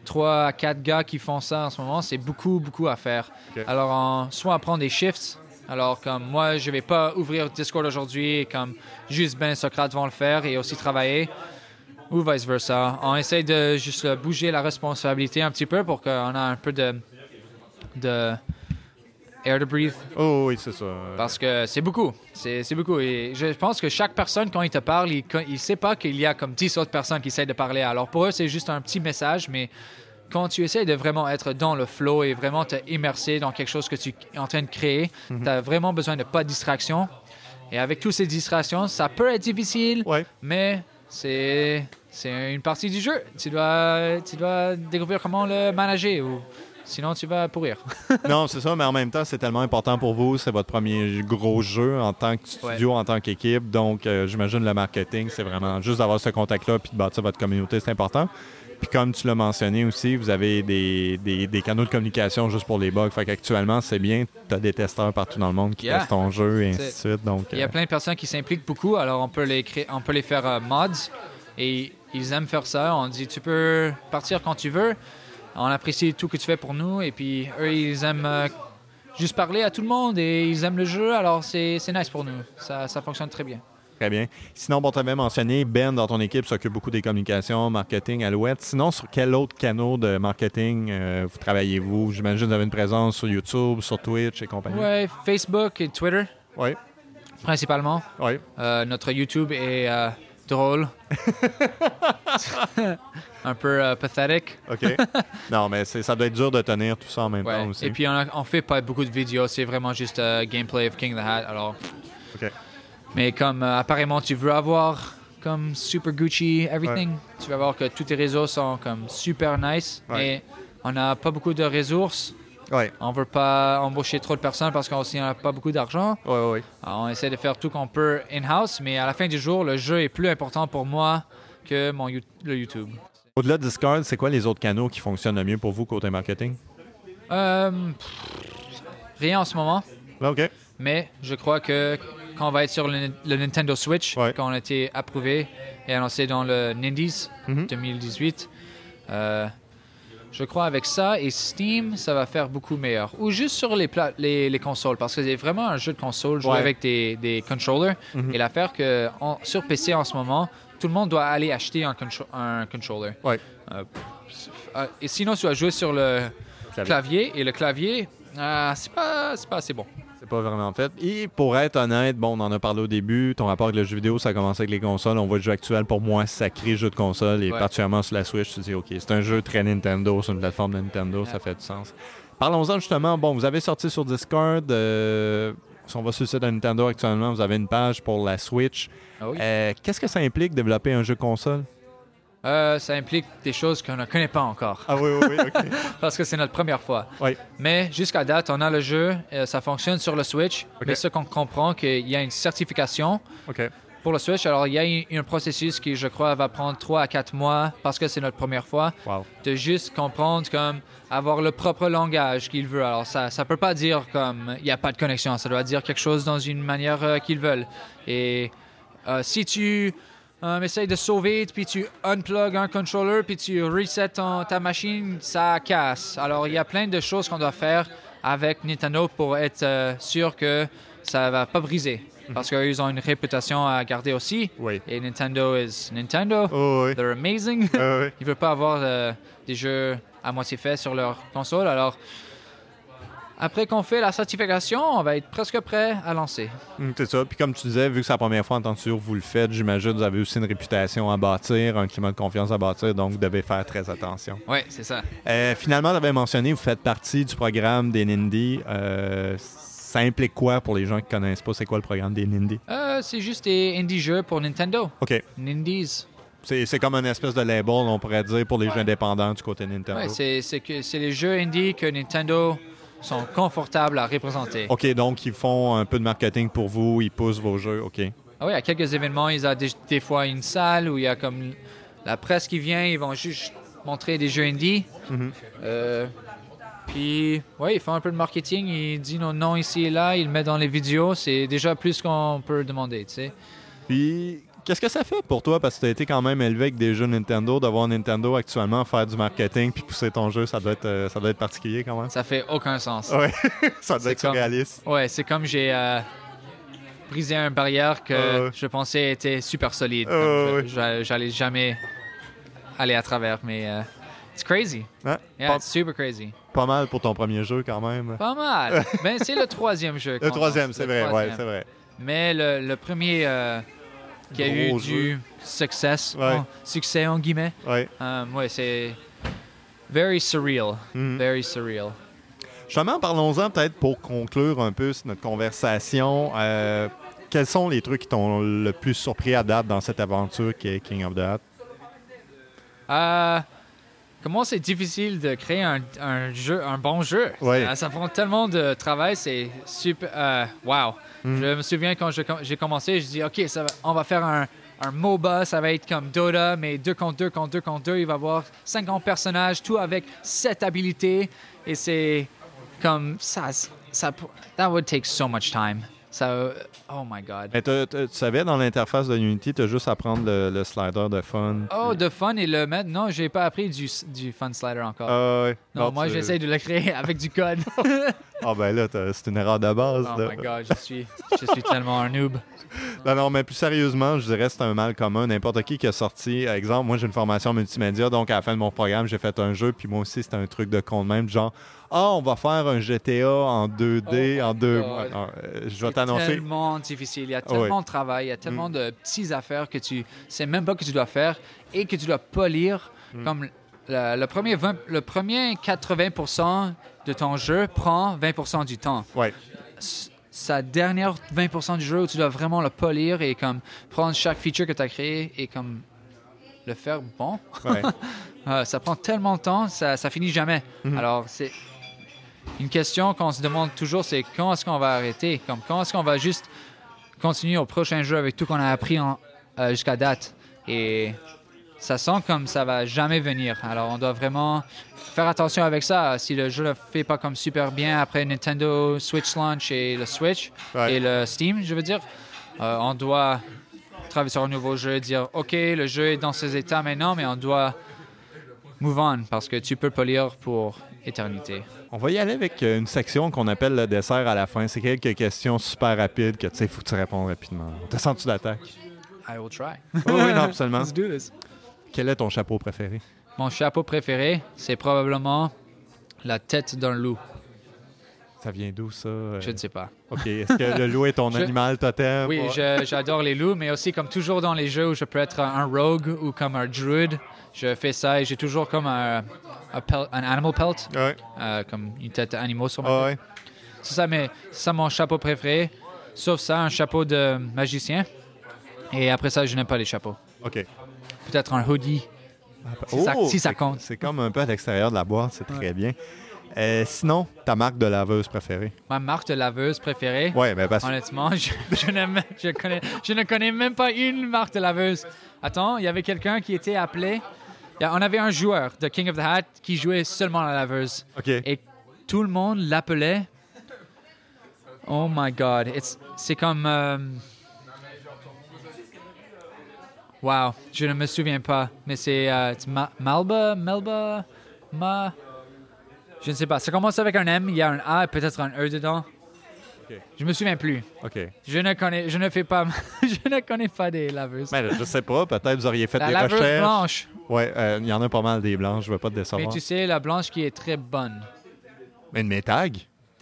3 à 4 gars qui font ça en ce moment, c'est beaucoup, beaucoup à faire. Alors, on, soit on prend des shifts. Alors, comme moi, je vais pas ouvrir Discord aujourd'hui et comme juste Ben Socrate vont le faire et aussi travailler. Ou vice versa. On essaie de juste bouger la responsabilité un petit peu pour qu'on ait un peu de, de air to breathe Oh oui, c'est ça. parce que c'est beaucoup. C'est beaucoup. Et je pense que chaque personne, quand il te parle, il ne sait pas qu'il y a comme 10 autres personnes qui essaient de parler. Alors pour eux, c'est juste un petit message, mais quand tu essaies de vraiment être dans le flow et vraiment te immerser dans quelque chose que tu es en train de créer, tu as vraiment besoin de pas de distraction. Et avec toutes ces distractions, ça peut être difficile, Ouais. mais c'est c'est une partie du jeu. Tu dois, tu dois découvrir comment le manager ou sinon tu vas pourrir. non, c'est ça, mais en même temps, c'est tellement important pour vous. C'est votre premier gros jeu en tant que studio, en tant qu'équipe. Donc, euh, j'imagine le marketing, c'est vraiment juste d'avoir ce contact-là puis de bâtir votre communauté, c'est important. Puis comme tu l'as mentionné aussi, vous avez des, des- des canaux de communication juste pour les bugs. Fait qu'actuellement, c'est bien, tu as des testeurs partout dans le monde qui Yeah. testent ton jeu et ainsi de suite. Donc, Il y a euh, plein de personnes qui s'impliquent beaucoup, alors on peut les créer, on peut les faire euh, mods et ils aiment faire ça. On dit tu peux partir quand tu veux. On apprécie tout que tu fais pour nous et puis eux ils aiment euh, juste parler à tout le monde et ils aiment le jeu, alors c'est nice pour nous. Ça, ça fonctionne très bien. Très bien. Sinon, bon, tu avais mentionné, Ben, dans ton équipe, s'occupe beaucoup des communications, marketing, Alouette. Sinon, sur quel autre canal de marketing euh, vous travaillez-vous? J'imagine que vous avez une présence sur YouTube, sur Twitch et compagnie. Ouais, Facebook et Twitter Oui, principalement. oui. Euh, notre YouTube est drôle, un peu euh, pathétique. OK. non, mais c'est- ça doit être dur de tenir tout ça en même Ouais. temps aussi. Et puis on, a- on fait pas beaucoup de vidéos, c'est vraiment juste euh, gameplay of King of the Hat. Alors, OK. mais comme euh, apparemment tu veux avoir comme super Gucci everything, tu vas voir que tous tes réseaux sont comme super nice. Ouais. Mais on n'a pas beaucoup de ressources. Oui, On veut pas embaucher trop de personnes parce qu'on n'a pas beaucoup d'argent. oui, oui. Alors, on essaie de faire tout qu'on peut in-house, mais à la fin du jour, le jeu est plus important pour moi que mon le YouTube. Au-delà de Discord, c'est quoi les autres canaux qui fonctionnent le mieux pour vous côté marketing? Euh, pff, rien en ce moment. OK. Mais je crois que quand on va être sur le, le Nintendo Switch, Ouais. quand on a été approuvé et annoncé dans le Nindies Mhm. 2018, euh, je crois avec ça et Steam, ça va faire beaucoup meilleur. Ou juste sur les, pla- les, les consoles, parce que c'est vraiment un jeu de console Ouais. avec des, des controllers. Mhm. Et l'affaire que en- sur PC en ce moment, tout le monde doit aller acheter un, contro- un controller. Ouais. Euh, euh, et sinon, tu vas jouer sur le Clavier. clavier, et le clavier, euh, c'est pas, c'est pas assez bon. C'est pas vraiment fait. Et pour être honnête, bon, on en a parlé au début, ton rapport avec le jeu vidéo, ça a commencé avec les consoles. On voit le jeu actuel, pour moi, sacré jeu de console, et Ouais. particulièrement sur la Switch, tu dis, OK, c'est un jeu très Nintendo, sur une plateforme de Nintendo, ça fait du sens. Parlons-en justement, bon, vous avez sorti sur Discord, euh, si on va sur le site de Nintendo actuellement, vous avez une page pour la Switch. Ah oui. Euh, Qu'est-ce que ça implique développer un jeu console? Euh, ça implique des choses qu'on ne connaît pas encore, Ah oui, oui, oui, OK. parce que c'est notre première fois. oui, Mais jusqu'à date, on a le jeu, euh, ça fonctionne sur le Switch, Ok. mais ce qu'on comprend, qu'il y a une certification OK. pour le Switch. Alors, il y a un, processus qui, je crois, va prendre 3 à 4 mois, parce que c'est notre première fois, Wow. de juste comprendre, comme, avoir le propre langage qu'il veut. Alors, ça ça peut pas dire, comme, il n'y a pas de connexion, ça doit dire quelque chose dans une manière euh, qu'ils veulent. Et euh, si tu euh, essayes de sauver, puis tu unplug un controller, puis tu reset ton- ta machine, ça casse. Alors, il y a plein de choses qu'on doit faire avec Nintendo pour être euh, sûr que ça va pas briser. Parce qu'ils ont une réputation à garder aussi. Oui. Et Nintendo is Nintendo. Oh, oui. They're amazing. Ah oui. Ils veulent pas avoir euh, des jeux à moitié faits sur leur console. Alors, après qu'on fait la certification, on va être presque prêt à lancer. Hum, c'est ça. Puis comme tu disais, vu que c'est la première fois en tant que sûr, vous le faites, j'imagine que vous avez aussi une réputation à bâtir, un climat de confiance à bâtir, donc vous devez faire très attention. Oui, c'est ça. Euh, finalement, tu avais mentionné, vous faites partie du programme des Nindy. Euh, ça implique quoi pour les gens qui connaissent pas? C'est quoi le programme des Nindy? Euh, c'est juste des indie jeux pour Nintendo. OK. Nindies. C'est c'est comme une espèce de label, on pourrait dire, pour les jeux indépendants du côté Nintendo. Ouais, c'est c'est que c'est les jeux indie que Nintendo sont confortables à représenter. OK, donc ils font un peu de marketing pour vous, ils poussent vos jeux. OK. Ah oui, à quelques événements, ils ont des, des fois une salle où il y a comme la presse qui vient, ils vont juste montrer des jeux indie. Mhm. Euh, puis, oui, ils font un peu de marketing, ils disent nos noms ici et là, ils le mettent dans les vidéos. C'est déjà plus qu'on peut demander, tu sais. Puis, qu'est-ce que ça fait pour toi? Parce que tu as été quand même élevé avec des jeux Nintendo, d'avoir Nintendo actuellement, faire du marketing puis pousser ton jeu, ça doit être, euh, ça doit être particulier quand même. Ça fait aucun sens. Ouais, ça doit C'est être comme- surréaliste. Ouais, c'est comme j'ai euh, brisé une barrière que ouais. je pensais était super solide. J'allais jamais aller à travers, mais euh, it's crazy. Hein? Yeah, Pas, it's super crazy. pas mal pour ton premier jeu quand même. Pas mal. ben, c'est le troisième jeu. Le troisième, c'est vrai, ouais, c'est vrai. Mais le, le premier euh, qui a eu du success, Ouais. succès en guillemets, Ouais. ouais, c'est very surreal. Mhm. Very surreal. Justement, parlons-en peut-être pour conclure un peu notre conversation. euh, quels sont les trucs qui t'ont le plus surpris à date dans cette aventure qui est King of the Hat? Euh, comment c'est difficile de créer un, un jeu, un bon jeu? Ouais. Ça, ça prend tellement de travail, c'est super. euh, wow. Mm. Je me souviens quand j'ai commencé, je dis ok, ça va- on va faire un, un MOBA, ça va être comme Dota, mais 2 contre 2 contre 2 contre 2. Il va y avoir 50 personnages, tout avec 7 habilités. Et c'est comme ça, ça. That would take so much time. Ça, oh my god. Mais tu savais, dans l'interface de Unity, tu as juste à prendre le, le slider de fun. Oh, de fun et le mettre. Non, j'ai pas appris du, du fun slider encore. Ouais. non, Non, moi j'essaie de le créer avec du code. Ah ben là, c'est une erreur de base. oh là. my god, je suis, je suis tellement un noob. Non, non, mais plus sérieusement, je dirais que c'est un mal commun. N'importe qui qui a sorti, exemple, moi j'ai une formation multimédia, donc à la fin de mon programme, j'ai fait un jeu, puis moi aussi c'était un truc de con de même, genre, ah, on va faire un GTA en 2D, Oh en my deux God. mois. Non, euh, je vais C'est t'annoncer. tellement difficile. Il y a tellement de travail, il y a tellement de petites affaires que tu sais même pas que tu dois faire et que tu dois polir. Comme le, le premier 20 le premier 80% de ton jeu prend 20% du temps. Ouais. Sa dernière 20% du jeu où tu dois vraiment le polir et comme prendre chaque feature que tu as créé et comme le faire bon. ouais. Euh, ça prend tellement de temps, ça, ça finit jamais. Mhm. Alors, c'est une question qu'on se demande toujours, c'est quand est-ce qu'on va arrêter? Comme, quand est-ce qu'on va juste continuer au prochain jeu avec tout qu'on a appris euh, jusqu'à date? Et ça sent comme ça va jamais venir. Alors, on doit vraiment faire attention avec ça. Si le jeu ne fait pas comme super bien après Nintendo Switch launch et le Switch et le Steam, je veux dire, euh, on doit travailler sur un nouveau jeu, dire OK, le jeu est dans ses états maintenant, mais on doit move on parce que tu peux polir pour éternité. On va y aller avec euh, une section qu'on appelle le dessert à la fin. C'est quelques questions super rapides que tu sais, il faut que tu répondes rapidement. T'as senti d'attaque? I will try. oui, oui, non, absolument. Let's do this. Quel est ton chapeau préféré? Mon chapeau préféré, c'est probablement la tête d'un loup. Ça vient d'où, ça? euh? Je ne sais pas. OK. Est-ce que le loup est ton Je- animal totem? Oui, j'adore les loups, mais aussi comme toujours dans les jeux où je peux être un rogue ou comme un druid, je fais ça et j'ai toujours comme un, un, un animal pelt, Ouais. euh, comme une tête d'animal sur ma Ah tête. ouais. C'est ça, mais c'est ça mon chapeau préféré. Sauf ça, un chapeau de magicien. Et après ça, je n'aime pas les chapeaux. OK. Peut-être un hoodie. Si ça- si ça compte. C'est comme un peu à l'extérieur de la boîte, c'est très bien. Euh, sinon, ta marque de laveuse préférée? Ma marque de laveuse préférée? Ouais, ben parce Honnêtement, je, je, je connais, je ne connais même pas une marque de laveuse. Attends, il y avait quelqu'un qui était appelé. On avait un joueur de King of the Hat qui jouait seulement la laveuse. OK. Et tout le monde l'appelait. Oh my God. C'est comme. euh, Wow, je ne me souviens pas. Mais c'est euh, Ma- Malba, Melba, Ma. Je ne sais pas. Ça commence avec un M, il y a un A et peut-être un E dedans. Ok. Je me souviens plus. OK. Je ne connais, je ne fais pas, je ne connais pas des laveuses. Ben, je sais pas, peut-être vous auriez fait la des laveuse recherches. blanche. Ouais, euh, il y en a pas mal des blanches, je veux pas te Mais décevoir. tu sais, la blanche qui est très bonne. Mais mes tags?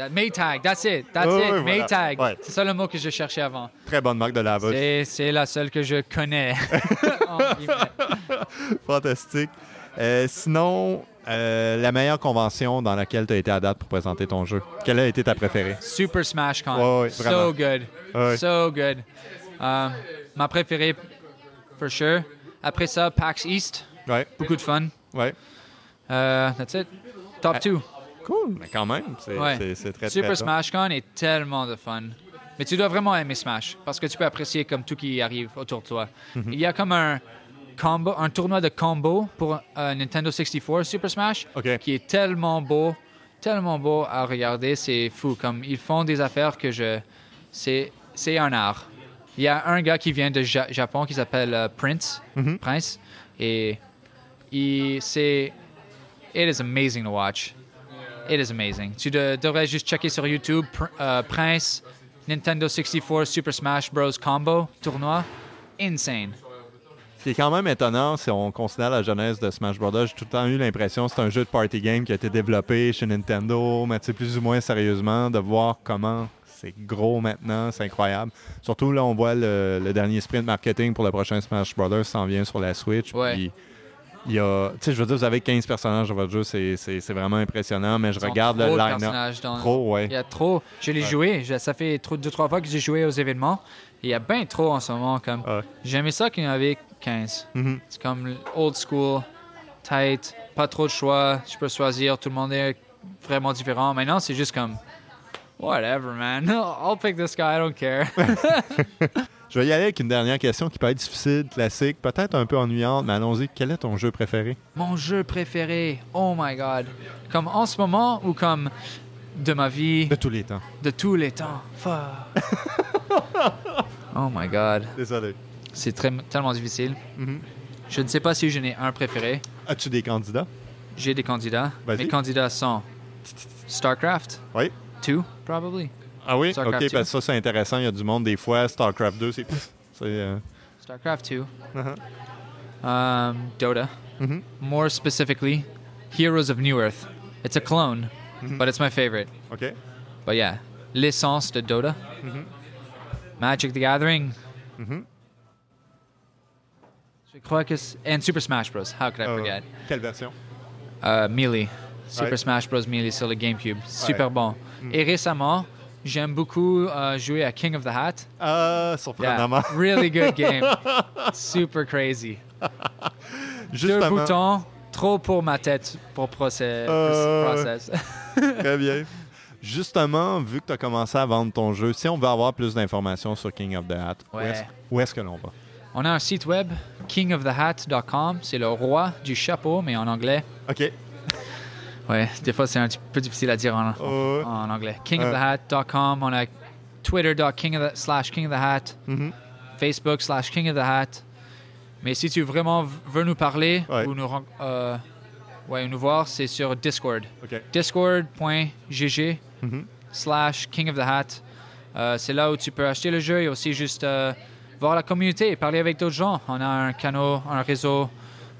That Maytag, that's it, that's Ouais, it, voilà. Maytag. Ouais. C'est ça le mot que je cherchais avant. Très bonne marque de lavage. C'est, c'est la seule que je connais. Fantastique. Euh, sinon, euh, la meilleure convention dans laquelle tu as été à date pour présenter ton jeu, quelle a été ta préférée? Super Smash Con. Ouais, vraiment. so good. So good. Um, ma préférée, for sure. Après ça, PAX East. Ouais, Beaucoup de fun. ouais. Uh, that's it. Top Ah, 2. Cool, mais quand même, c'est Ouais. très Super très. Smash Con est tellement de fun. Mais tu dois vraiment aimer Smash parce que tu peux apprécier comme tout qui arrive autour de toi. Mhm. Il y a comme un combo, un tournoi de combo pour euh, Nintendo 64 Super Smash qui est tellement beau, tellement beau à regarder, c'est fou. Comme ils font des affaires que je, c'est c'est un art. Il y a un gars qui vient de Ja- Japon qui s'appelle euh, Prince, Mhm. Prince, et il c'est it is amazing to watch. It is amazing. Tu de- devrais juste checker sur YouTube Pr- euh, Prince Nintendo 64 Super Smash Bros combo tournoi, insane. Ce qui est quand même étonnant, si on considère la jeunesse de Smash Bros. J'ai tout le temps eu l'impression que c'est un jeu de party game qui a été développé chez Nintendo, mais tu sais, plus ou moins sérieusement, de voir comment c'est gros maintenant, c'est incroyable. Surtout là, on voit le, le dernier sprint marketing pour le prochain Smash Bros. s'en vient sur la Switch. Ouais. puis il y a, tu sais, je veux dire, vous avez 15 personnages dans votre jeu, c'est- c'est c'est vraiment impressionnant, mais je Ils regarde le line-up. Trop, ouais. Il y a trop. Je l'ai joué. je- ça fait trop, deux, trois fois que j'ai joué aux événements. Il y a bien trop en ce moment. Comme, Ouais. J'aimais ça qu'il y en avait 15. Mhm. C'est comme old school, tight, pas trop de choix. Je peux choisir. Tout le monde est vraiment différent. Maintenant, c'est juste comme. Whatever, man. I'll pick this guy. I don't care. Je vais y aller avec une dernière question qui peut être difficile, classique, peut-être un peu ennuyante, mais allons-y. Quel est ton jeu préféré? Mon jeu préféré. Oh my god. Comme en ce moment ou comme de ma vie, De tous les temps. de tous les temps. Oh my god. Désolé. C'est très, tellement difficile. Mhm. Je ne sais pas si j'en ai un préféré. As-tu des candidats? J'ai des candidats. Mes candidats sont StarCraft Oui. 2, probably. Ah oui? Ok, 2. parce que ça, c'est intéressant. Il y a du monde, des fois, StarCraft 2, c'est. euh, StarCraft 2. uh-huh. Um, Dota. Mhm. More specifically, Heroes of New Earth. It's a clone, Mm-hmm. but it's my favorite. OK. But yeah, l'essence de Dota. Magic the Gathering. Mhm. Je crois que c'est... And Super Smash Bros. How could I Euh, forget? quelle version? Euh, Melee. Super. Smash Bros. Melee sur le GameCube. Super bon. Et récemment, j'aime beaucoup euh, jouer à King of the Hat. Ah, Yeah, surprenamment. really good game. Super crazy. Deux Justement. boutons, trop pour ma tête pour Euh. process. Très bien. Justement, vu que tu as commencé à vendre ton jeu, si on veut avoir plus d'informations sur King of the Hat, où Ouais. est-ce- où est-ce que l'on va? On a un site web, kingofthehat.com. C'est le roi du chapeau, mais en anglais. OK. Ouais, des fois c'est un petit peu difficile à dire en, Euh, en anglais. Kingofthehat.com. On a twitter.king of the, slash king of the hat. mhm. Facebook slash King of the Hat. Mais si tu vraiment veux nous parler Ouais. ou nous, ren- euh, ouais, nous voir, c'est sur Discord. Discord.gg Mhm. slash King of the Hat. Euh, c'est là où tu peux acheter le jeu et aussi juste euh, voir la communauté et parler avec d'autres gens. On a un canal, un réseau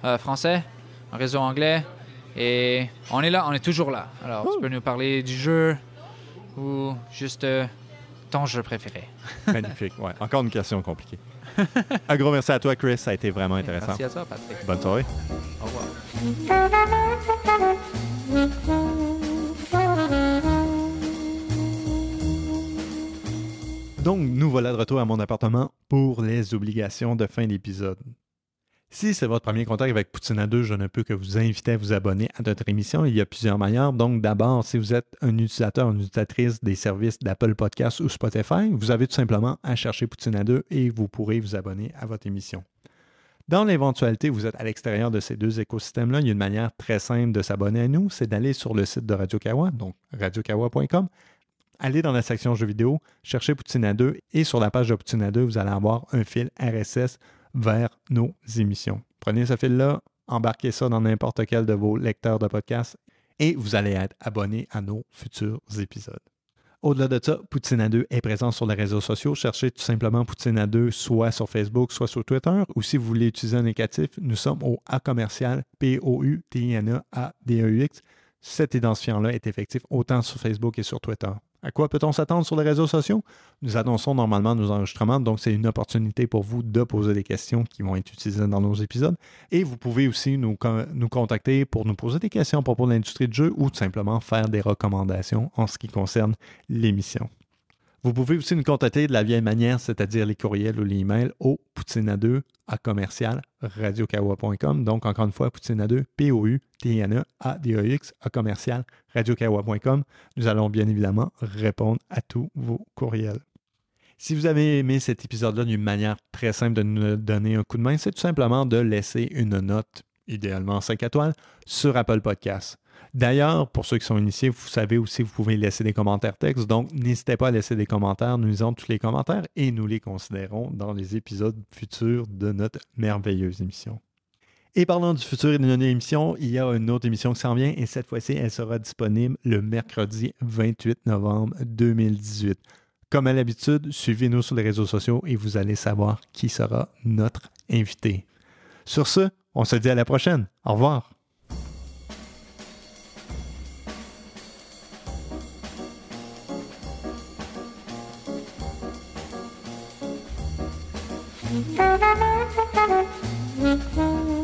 euh, français, un réseau anglais et on est là, on est toujours là. Alors tu peux nous parler du jeu ou juste euh, ton jeu préféré? Magnifique. Ouais. Encore une question compliquée. Un gros merci à toi, Chris. Ça a été vraiment intéressant. Merci à toi, Patrick. Bonne soirée. Au revoir. Donc, nous voilà de retour à mon appartement pour les obligations de fin d'épisode. Si c'est votre premier contact avec Poutine à 2, je ne peux que vous inviter à vous abonner à notre émission. Il y a plusieurs manières. Donc, d'abord, si vous êtes un utilisateur, une utilisatrice des services d'Apple Podcasts ou Spotify, vous avez tout simplement à chercher Poutine à 2 et vous pourrez vous abonner à votre émission. Dans l'éventualité vous êtes à l'extérieur de ces deux écosystèmes-là, il y a une manière très simple de s'abonner à nous, c'est d'aller sur le site de Radio Kawa, donc radiokawa.com, allez dans la section jeux vidéo, cherchez Poutine à 2 et sur la page de Poutine à 2, vous allez avoir un fil RSS vers nos émissions. Prenez ce fil-là, embarquez ça dans n'importe quel de vos lecteurs de podcasts et vous allez être abonné à nos futurs épisodes. Au-delà de ça, Poutine à 2 est présent sur les réseaux sociaux. Cherchez tout simplement Poutine à 2 soit sur Facebook, soit sur Twitter. Ou si vous voulez utiliser un négatif, nous sommes au A commercial P-O-U-T-I-N-A-A-D-E-U-X cet identifiant-là est effectif autant sur Facebook et sur Twitter. À quoi peut-on s'attendre sur les réseaux sociaux? Nous annonçons normalement nos enregistrements, donc c'est une opportunité pour vous de poser des questions qui vont être utilisées dans nos épisodes. Et vous pouvez aussi nous, contacter pour nous poser des questions à propos de l'industrie de jeu ou tout simplement faire des recommandations en ce qui concerne l'émission. Vous pouvez aussi nous contacter de la vieille manière, c'est-à-dire les courriels ou les emails au poutine2 à commercial radiokawa.com. Donc, encore une fois, poutine2, P-O-U-T-N-E-A-D-E-X à commercial radiokawa.com. Nous allons bien évidemment répondre à tous vos courriels. Si vous avez aimé cet épisode-là d'une manière très simple de nous donner un coup de main, c'est tout simplement de laisser une note, idéalement 5 étoiles, sur Apple Podcasts. D'ailleurs, pour ceux qui sont initiés, vous savez aussi, vous pouvez laisser des commentaires textes. Donc, n'hésitez pas à laisser des commentaires. Nous lisons tous les commentaires et nous les considérons dans les épisodes futurs de notre merveilleuse émission. Et parlant du futur et de notre émission, il y a une autre émission qui s'en vient et cette fois-ci, elle sera disponible le mercredi 28 novembre 2018. Comme à l'habitude, suivez-nous sur les réseaux sociaux et vous allez savoir qui sera notre invité. Sur ce, on se dit à la prochaine. Au revoir. Thank you.